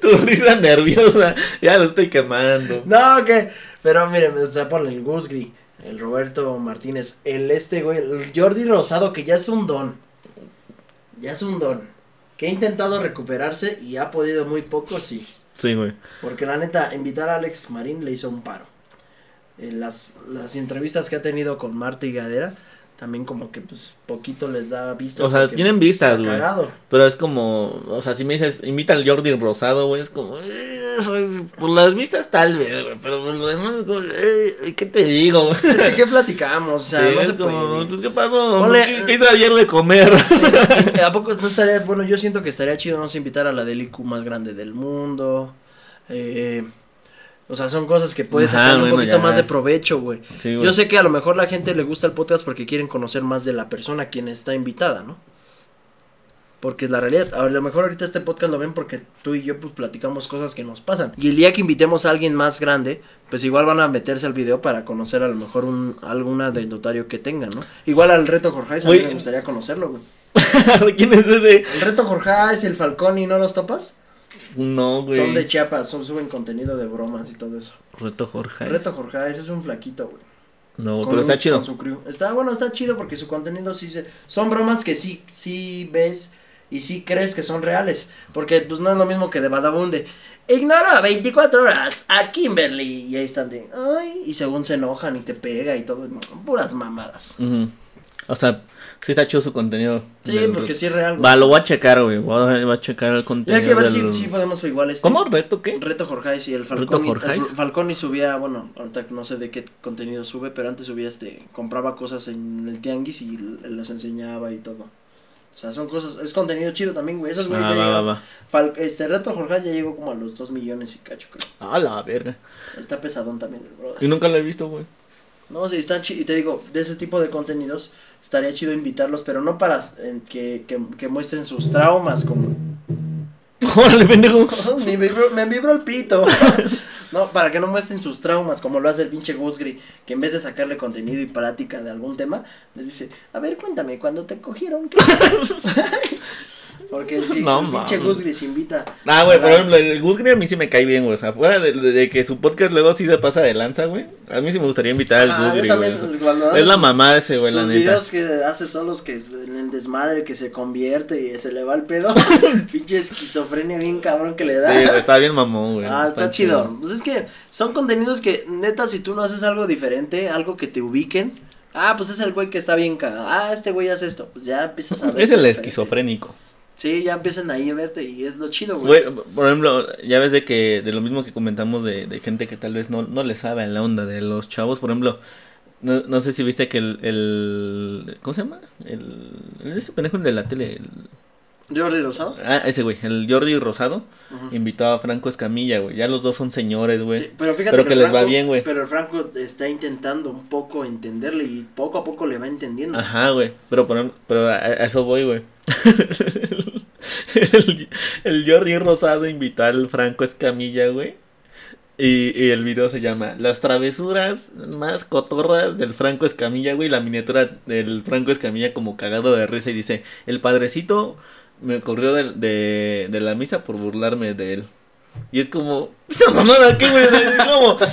tu risa. nerviosa. Ya lo estoy quemando. No, que. Pero miren, o sea, ponle el Gus Gris, el Roberto Martínez, el este güey, el Jordi Rosado, que ya es un don. Ya es un don. Que ha intentado recuperarse y ha podido muy poco, sí. Sí, güey. Porque la neta, invitar a Alex Marín le hizo un paro. eh, las, las entrevistas que ha tenido con Marta y Gadera, también como que pues poquito les da vistas. O sea, tienen vistas, güey. Pero es como, o sea, si me dices, invita al Jordi Rosado, güey, es como, eh, por las vistas tal vez, güey, pero por lo demás, eh, ¿qué te digo? güey? Es que, ¿qué platicamos? O sea, Sí, no se como, pues, ¿qué pasó? Ponle- ¿Qué, qué hizo ayer de comer? ¿A poco no estaría, bueno, yo siento que estaría chido no sé, invitar a la del IQ más grande del mundo? Eh, o sea, son cosas que puedes Ajá, sacar un poquito ya. más de provecho, güey. Sí, güey. Yo sé que a lo mejor la gente le gusta el podcast porque quieren conocer más de la persona a quien está invitada, ¿no? Porque es la realidad. A lo mejor ahorita este podcast lo ven porque tú y yo pues platicamos cosas que nos pasan. Y el día que invitemos a alguien más grande, pues igual van a meterse al video para conocer a lo mejor un alguna anecdotario que tengan, ¿no? Igual al reto Jorge, a mí me gustaría conocerlo, güey. ¿Quién es ese? El reto Jorge es el Falcón y no los topas. No, güey. Son de Chiapas, son, suben contenido de bromas y todo eso. Reto Jorge. Reto Jorge ese es un flaquito, güey. No, Con pero está un- chido. con su crew. Está bueno, está chido porque su contenido sí se son bromas que sí sí ves y sí crees que son reales, porque pues no es lo mismo que de Badabunde. Ignora 24 horas a Kimberly y ahí están de ay y según se enojan y te pega y todo, puras mamadas. O sea, sí está chido su contenido. Sí, del porque sí es real. Va, lo voy a checar, güey. Voy a, voy a checar el contenido. hay que ver del- si, si podemos igual este ¿Cómo? ¿Reto qué? Reto Jorge y el ¿Reto Falcón. y- el Fal- Falcón y subía, bueno, ahorita no sé de qué contenido sube, pero antes subía este, compraba cosas en el tianguis y las enseñaba y todo. O sea, son cosas, es contenido chido también, güey. Esos güey Ah, ya va, va. Fal- este Reto Jorge ya llegó como a los 2 millones y cacho, creo. Ah, la verga. Está pesadón también, el brother. Y nunca lo he visto, güey. No, sí, están chidos. Y te digo, de ese tipo de contenidos estaría chido invitarlos, pero no para eh, que, que, que muestren sus traumas, como Órale, pendejo. me, vibró, me vibró el pito. no, para que no muestren sus traumas, como lo hace el pinche Gusgri, que en vez de sacarle contenido y práctica de algún tema, les dice, a ver, cuéntame, cuando te cogieron, ¿qué? Porque si No el pinche mames. Gusgri se invita. Ah, güey, por ejemplo, el Gus Gris a mí sí me cae bien, güey. O sea, fuera de, de- de que su podcast luego sí se pasa de lanza, güey. A mí sí me gustaría invitar al Ah, Gus Gris, güey. Es la mamá de ese, güey, la neta. videos que hace son los que es en el desmadre que se convierte y se le va el pedo. pinche esquizofrenia bien cabrón que le da. Sí, güey, está bien mamón, güey. Ah, está, chido. Pues es que son contenidos que, neta, si tú no haces algo diferente, algo que te ubiquen. Ah, pues es el güey que está bien cagado. Ah, este güey hace esto. Pues ya empiezas a ver. Es el diferente. esquizofrénico. Sí, ya empiezan ahí a verte y es lo chido, güey. Güey, por ejemplo, ya ves de que, de lo mismo que comentamos de, de gente que tal vez no, no le sabe en la onda de los chavos, por ejemplo, no, no sé si viste que el, el ¿cómo se llama? El, ese pendejo de la tele, el- Jordi Rosado. ah, ese güey, el Jordi Rosado, invitó a Franco Escamilla, güey, ya los dos son señores, güey. Sí, pero fíjate pero que, que el les va Franco- bien, güey. Pero el Franco está intentando un poco entenderle y poco a poco le va entendiendo. Ajá, güey. Pero, por ejemplo- pero a, a eso voy, güey. el, Jordi Rosado invitó al Franco Escamilla, güey. Y, y el video se llama Las travesuras más cotorras del Franco Escamilla, güey. La miniatura del Franco Escamilla como cagado de risa y dice, el padrecito me corrió de, de, de la misa por burlarme de él. Y es como, esa mamada, ¿qué, güey?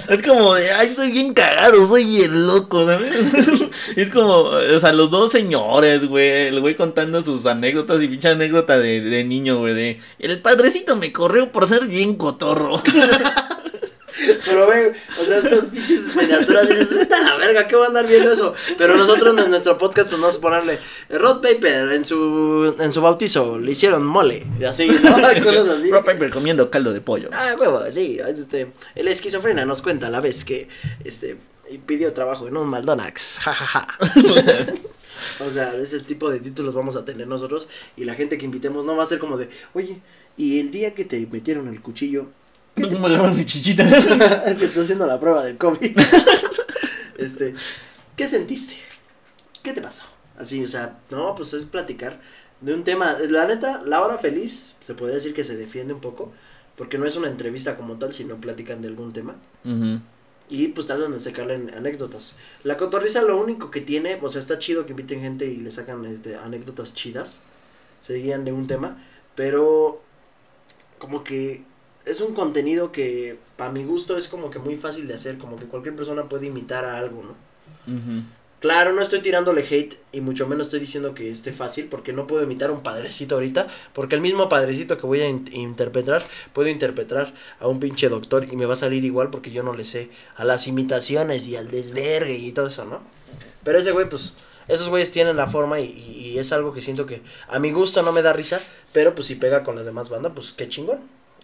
Es como, de, ay, estoy bien cagado, soy bien loco, ¿sabes? Y es como, o sea, los dos señores, güey, el güey contando sus anécdotas y pinche anécdota de, de niño, güey, de, el padrecito me corrió por ser bien cotorro. Pero, güey, o sea, estas pinches miniaturas dices, vete a la verga, ¿qué va a andar viendo eso? Pero nosotros en nuestro podcast, pues vamos a ponerle eh, Rod Paper en su, en su bautizo, le hicieron mole, y así, ¿no? Cosas así. Rob Piper comiendo caldo de pollo. Ah, huevo, sí, este, el esquizofrenia nos cuenta a la vez que, este, pidió trabajo en un McDonald's, jajaja. o sea, ese tipo de títulos vamos a tener nosotros y la gente que invitemos no va a ser como de, oye, y el día que te metieron el cuchillo, ¿Cómo me agarran mi chichita? es que estoy haciendo la prueba del COVID. este, ¿qué sentiste? ¿Qué te pasó? Así, o sea, no, pues es platicar de un tema. La neta, la hora feliz, se podría decir que se defiende un poco, porque no es una entrevista como tal, sino platican de algún tema. Ujú. Y pues tratan de sacarle anécdotas. La cotorriza lo único que tiene, o sea, está chido que inviten gente y le sacan este, anécdotas chidas. Se guían de un tema. Pero como que es un contenido que para mi gusto es como que muy fácil de hacer. Como que cualquier persona puede imitar a algo, ¿no? Claro, no estoy tirándole hate y mucho menos estoy diciendo que esté fácil porque no puedo imitar a un padrecito ahorita, porque el mismo padrecito que voy a in- interpretar, puedo interpretar a un pinche doctor y me va a salir igual porque yo no le sé a las imitaciones y al desvergue y todo eso, ¿no? Pero ese güey, pues, esos güeyes tienen la forma y, y- y es algo que siento que a mi gusto no me da risa, pero pues si pega con las demás bandas, pues qué chingón.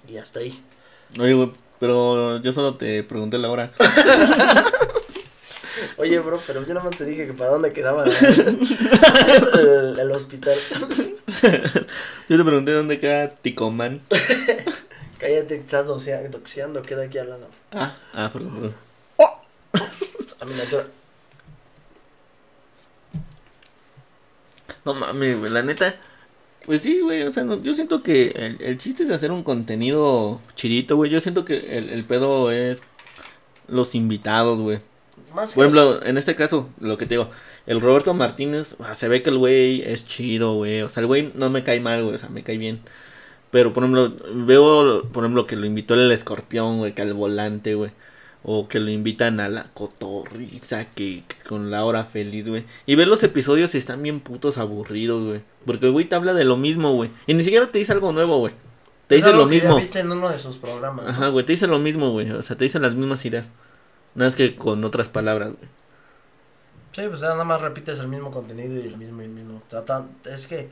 Y hasta ahí. Oye, güey, pero yo solo te pregunté la hora. Oye, bro, pero yo nada más te dije que para dónde quedaba el, el hospital. Yo te pregunté dónde queda Ticomán. Cállate, estás doxeando, queda aquí al lado. Ah, ah, perdón, perdón. A miniatura. No mames, güey, la neta. Pues sí, güey, o sea, no- yo siento que el, el chiste es hacer un contenido chidito, güey. Yo siento que el, el pedo es los invitados, güey. Más Por los- ejemplo, en este caso, lo que te digo, el Roberto Martínez, se ve que el güey es chido, güey. O sea, el güey no me cae mal, güey, o sea, me cae bien. Pero, por ejemplo, veo, por ejemplo, que lo invitó el escorpión, güey, que al volante, güey. O que lo invitan a la cotorriza, que, que con la hora feliz, güey. Y ver los episodios y están bien putos aburridos, güey. Porque el güey te habla de lo mismo, güey. Y ni siquiera te dice algo nuevo, güey. Te es dice algo lo que ya mismo. viste en uno de sus programas. Ajá, güey, te dice lo mismo, güey. O sea, te dice las mismas ideas. Nada más que con otras palabras, güey. Sí, pues nada más repites el mismo contenido y el mismo y el mismo. Es que,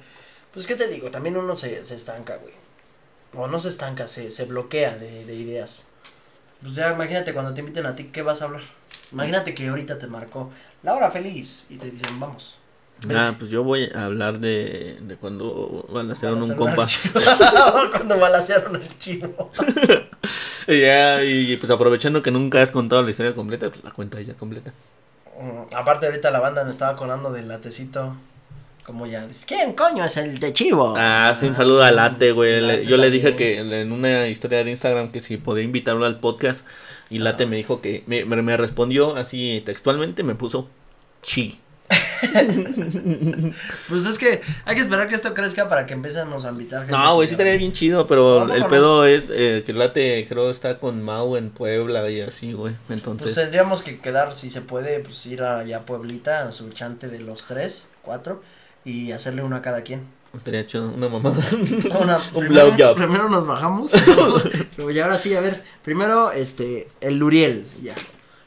pues qué te digo, también uno se, se estanca, güey. O no se estanca, se, se bloquea de, de ideas. Pues ya imagínate cuando te inviten a ti, ¿qué vas a hablar? Imagínate que ahorita te marcó la hora feliz y te dicen, vamos. Ah, pues yo voy a hablar de, de cuando balacearon un compa. al cuando balacearon el chivo. Ya, y pues aprovechando que nunca has contado la historia completa, pues la cuento ya completa. Mm, aparte ahorita la banda me estaba colando del latecito. Como ya, ¿quién coño es el de chivo? Ah, sí, un saludo a Late, güey. Late yo le dije que en una historia de Instagram que si podía invitarlo al podcast. Y Late me dijo que me, me, respondió así textualmente, me puso chi. Pues es que hay que esperar que esto crezca para que empecemos a invitar gente. No, güey, sí estaría bien chido, pero ¿Cómo el pedo es eh, que Late creo está con Mau en Puebla y así, güey. Pues Entonces, tendríamos que quedar, si se puede, pues ir allá a Pueblita, a su chante de los tres, cuatro, y hacerle una a cada quien. estaría chido una mamada. Una, Un primero, blowjob. primero nos bajamos. Luego, y ahora sí, a ver, primero, este, el Luriel, ya.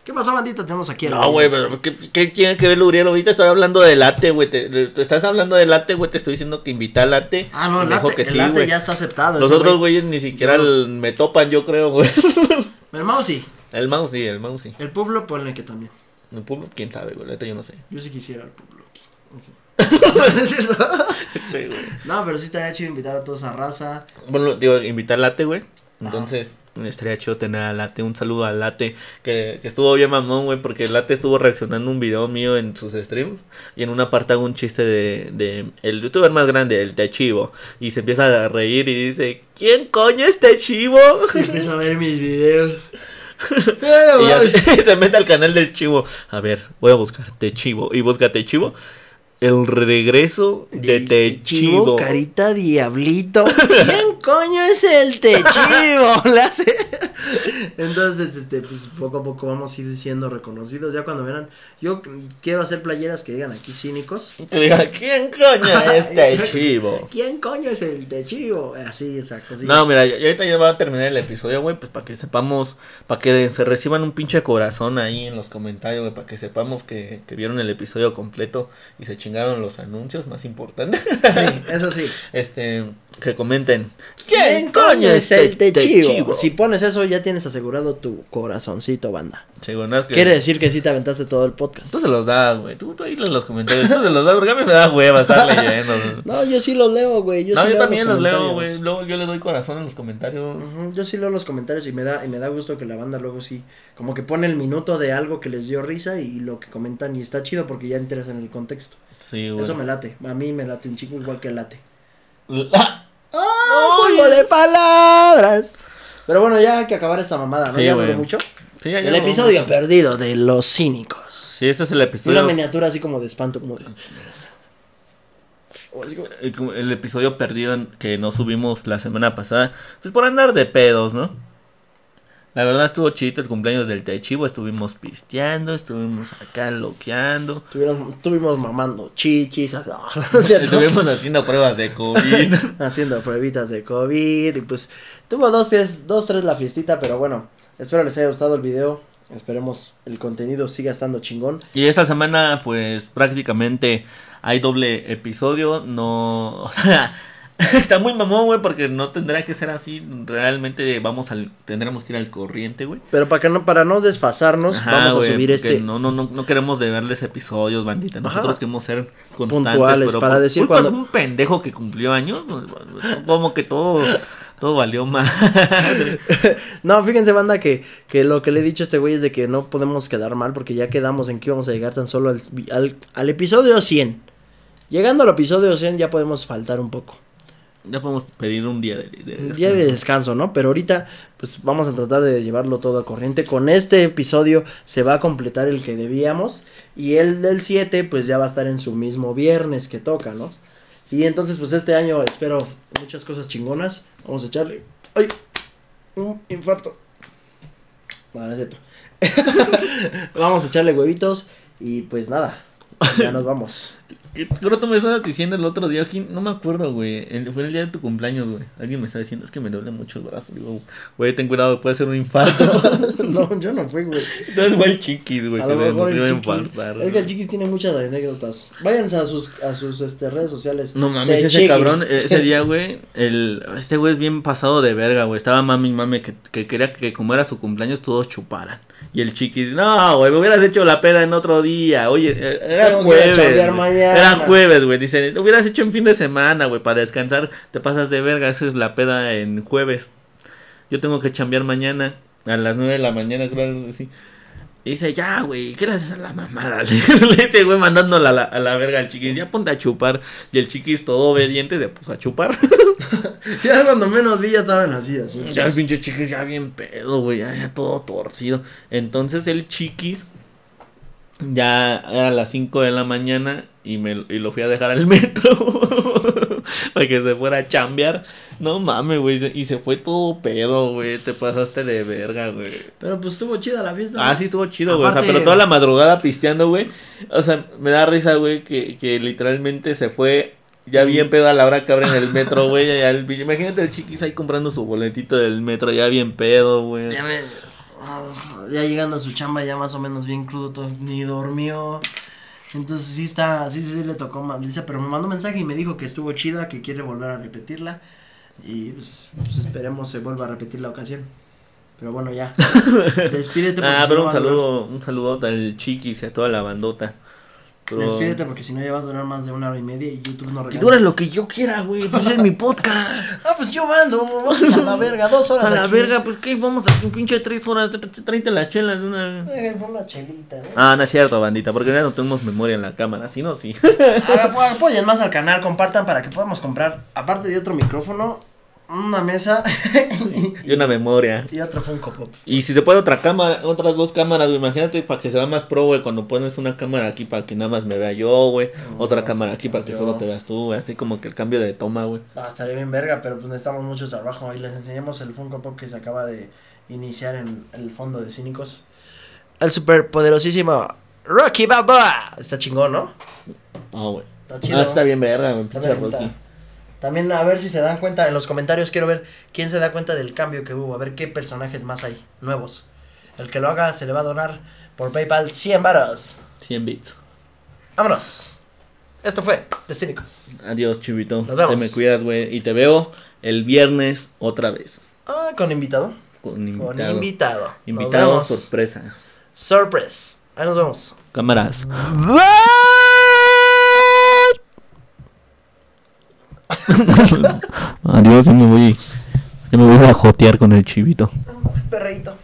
¿Qué pasó, bandito? Tenemos aquí al No, güey, pero ¿qué, qué tiene que ver Luriel? Ahorita estoy hablando de Late, güey. Te, estás hablando de Late, güey. Te estoy diciendo que invita a Late. Ah, no, el late, que el sí, late ya está aceptado. Los otros güey. güeyes ni siquiera el- me topan, yo creo, güey. El Mausi, El sí, el sí. el pueblo, ponle que también. El pueblo, quién sabe, güey. Ahorita yo no sé. Yo sí quisiera el pueblo aquí. ¿No es eso? Sí, güey. No, pero sí estaría chido invitar a toda esa raza. Bueno, digo, invitar a Late, güey. Entonces, estaría chido tener a Late. Un saludo a Late. Que, que estuvo bien mamón, güey. Porque Late estuvo reaccionando a un video mío en sus streams. Y en una parte hago un chiste de, de el youtuber más grande, el Techivo. Y se empieza a reír y dice: ¿Quién coño es Techivo? Empieza a ver mis videos. Y ya se mete al canal del chivo. A ver, voy a buscar Techivo. Y busca Techivo. El regreso de Techivo. carita diablito. ¿Quién coño es el Techivo? Entonces, este, pues poco a poco vamos a ir siendo reconocidos. Ya cuando verán, yo quiero hacer playeras que digan aquí cínicos. Que diga, ¿quién coño es Techivo? ¿Quién coño es el Techivo? Así, esa cosita. No, mira, ya ahorita ya va a terminar el episodio, güey, pues para que sepamos, para que se reciban un pinche corazón ahí en los comentarios, güey, para que sepamos que, que vieron el episodio completo y se chingaron los anuncios más importantes. Sí, eso sí. este, que comenten. ¿Quién coño es el Te- Techivo? Techivo? Si pones eso, ya tienes asegurado tu corazoncito, banda. Sí, nada más que- Quiere decir que sí te aventaste todo el podcast. Tú se los das, güey, tú, tú ahí en los comentarios, tú se los das, porque a mí me da hueva estar leyendo. No, yo sí los leo, güey. Yo, no, sí yo leo también los leo, comentarios. güey, luego yo le doy corazón en los comentarios. Ujú, Yo sí leo los comentarios y me da y me da gusto que la banda luego sí como que pone el minuto de algo que les dio risa y lo que comentan y está chido porque ya enteras en el contexto. Sí, güey. Eso me late. A mí me late un chico igual que late. ¡Ah! ¡Ah! ¡Juego de palabras! Pero bueno, ya hay que acabar esta mamada, ¿no? Sí, ya duró mucho. Sí, ya El episodio perdido de los cínicos. Sí, este es el Una episodio. miniatura así como de espanto, como de. como- el, el episodio perdido que no subimos la semana pasada, pues por andar de pedos, ¿no? La verdad estuvo chido el cumpleaños del Techivo, estuvimos pisteando, estuvimos acá loqueando. Estuvimos, estuvimos mamando chichis, estuvimos haciendo pruebas de COVID. haciendo pruebitas de COVID y pues tuvo dos, tres, dos, tres la fiestita, pero bueno, espero les haya gustado el video. Esperemos el contenido siga estando chingón. Y esta semana pues prácticamente hay doble episodio, no... O sea, Está muy mamón, güey, porque no tendrá que ser así. Realmente vamos al, tendremos que ir al corriente, güey. Pero para que no, para no desfasarnos, vamos a subir este. No, no, no, no queremos deberles episodios, bandita. Nosotros queremos ser constantes, puntuales para decir cuando un pendejo que cumplió años, como que todo todo valió más. no, fíjense, banda, que, que lo que le he dicho a este güey es de que no podemos quedar mal porque ya quedamos en que íbamos a llegar tan solo al, al, al episodio 100. Llegando al episodio 100 ya podemos faltar un poco. Ya podemos pedir un día de, descanso. día de descanso, ¿no? Pero ahorita, pues vamos a tratar de llevarlo todo a corriente. Con este episodio se va a completar el que debíamos. Y el del 7, pues ya va a estar en su mismo viernes que toca, ¿no? Y entonces, pues este año espero muchas cosas chingonas. Vamos a echarle. ¡Ay! Un infarto. No, no es cierto. vamos a echarle huevitos. Y pues nada, ya nos vamos. Creo que me estabas diciendo el otro día, aquí, no me acuerdo, güey. Fue el día de tu cumpleaños, güey. Alguien me está diciendo, es que me duele mucho el brazo. Digo, güey, ten cuidado, puede ser un infarto. no, yo no fui, güey. Entonces fue el chiquis, güey. A lo mejor el chiquis. Es que el chiquis tiene muchas anécdotas. Váyanse a sus, a sus este, redes sociales. No mames, ese cabrón, ese día, güey, el, este güey es bien pasado de verga, güey. Estaba mami, mami, que, que quería que como era su cumpleaños todos chuparan. Y el chiquis, no, güey, me hubieras hecho la peda en otro día. Oye, eh, era jueves. Era jueves, güey. Dice, lo hubieras hecho en fin de semana, güey, para descansar. Te pasas de verga, esa es la peda en jueves. Yo tengo que chambear mañana, a las nueve de la mañana, creo que sí. Y dice, ya, güey, ¿qué le haces a la mamada? Le dice, güey, mandándola a la, a la verga al chiquis, ya ponte a chupar. Y el chiquis todo obediente se puso a chupar. ya cuando menos vi ya estaban así, así. Ya el pinche chiquis ya bien pedo, güey, ya, ya todo torcido. Entonces el chiquis ya era las 5 de la mañana y, me, y lo fui a dejar al metro. para que se fuera a chambear. No mames, güey. Y se fue todo pedo, güey. Te pasaste de verga, güey. Pero pues estuvo chida la fiesta. Ah, sí, estuvo chido, güey. O sea, pero toda la madrugada pisteando, güey. O sea, me da risa, güey, que, que literalmente se fue ya bien pedo a la hora que abren el metro, güey. Ya el, imagínate el chiquis ahí comprando su boletito del metro, ya bien pedo, güey. Ya, ya llegando a su chamba, ya más o menos bien crudo, todo, ni durmió. Entonces sí está, sí, sí, le tocó mal, pero me mandó un mensaje y me dijo que estuvo chida, que quiere volver a repetirla. Y pues, pues esperemos se vuelva a repetir la ocasión. Pero bueno, ya. Despídete. Ah, pero un saludo, un saludo al Chiquis y a toda la bandota. Despídete porque si no ya va a durar más de una hora y media y YouTube no regala. Y dura lo que yo quiera, güey. Pues es mi podcast. ah, pues yo mando. Vamos a la verga, dos horas. A la verga, pues qué, vamos a un pinche tres horas. Treinta las chelas de una. Eh, una chelita, ¿no? Ah, no es cierto, bandita, porque ya no tenemos memoria en la cámara. Si no, sí. apoyen más al canal, compartan para que podamos comprar, aparte de otro micrófono, una mesa y, una memoria. Y otro Funko Pop. Y si se puede otra cámara, otras dos cámaras, güey. Imagínate para que se vea más pro, güey. Cuando pones una cámara aquí para que nada más me vea yo, güey. otra cámara aquí para que solo te veas tú, güey. Así como que el cambio de toma, güey. Ah, estaría bien verga, pero pues necesitamos mucho trabajo. Y les enseñamos el Funko Pop que se acaba de iniciar en el fondo de Cínicos. El super poderosísimo Rocky Balboa. Está chingón, ¿no? Ah, güey. Está chido. Ah, está bien verga, güey. Rocky. También a ver si se dan cuenta, en los comentarios quiero ver quién se da cuenta del cambio que hubo, a ver qué personajes más hay, nuevos. El que lo haga se le va a donar por PayPal 100 varos. 100 bits. Vámonos. Esto fue De Cínicos. Adiós, chivito. Nos vemos. Te me cuidas, güey. Y te veo el viernes otra vez. Ah, con invitado. Con invitado. Con invitado. Invitado sorpresa. Sorpresa. Ahí nos vemos. Cámaras. Adiós, yo me voy. Yo me voy a jotear con el chivito. Perrito.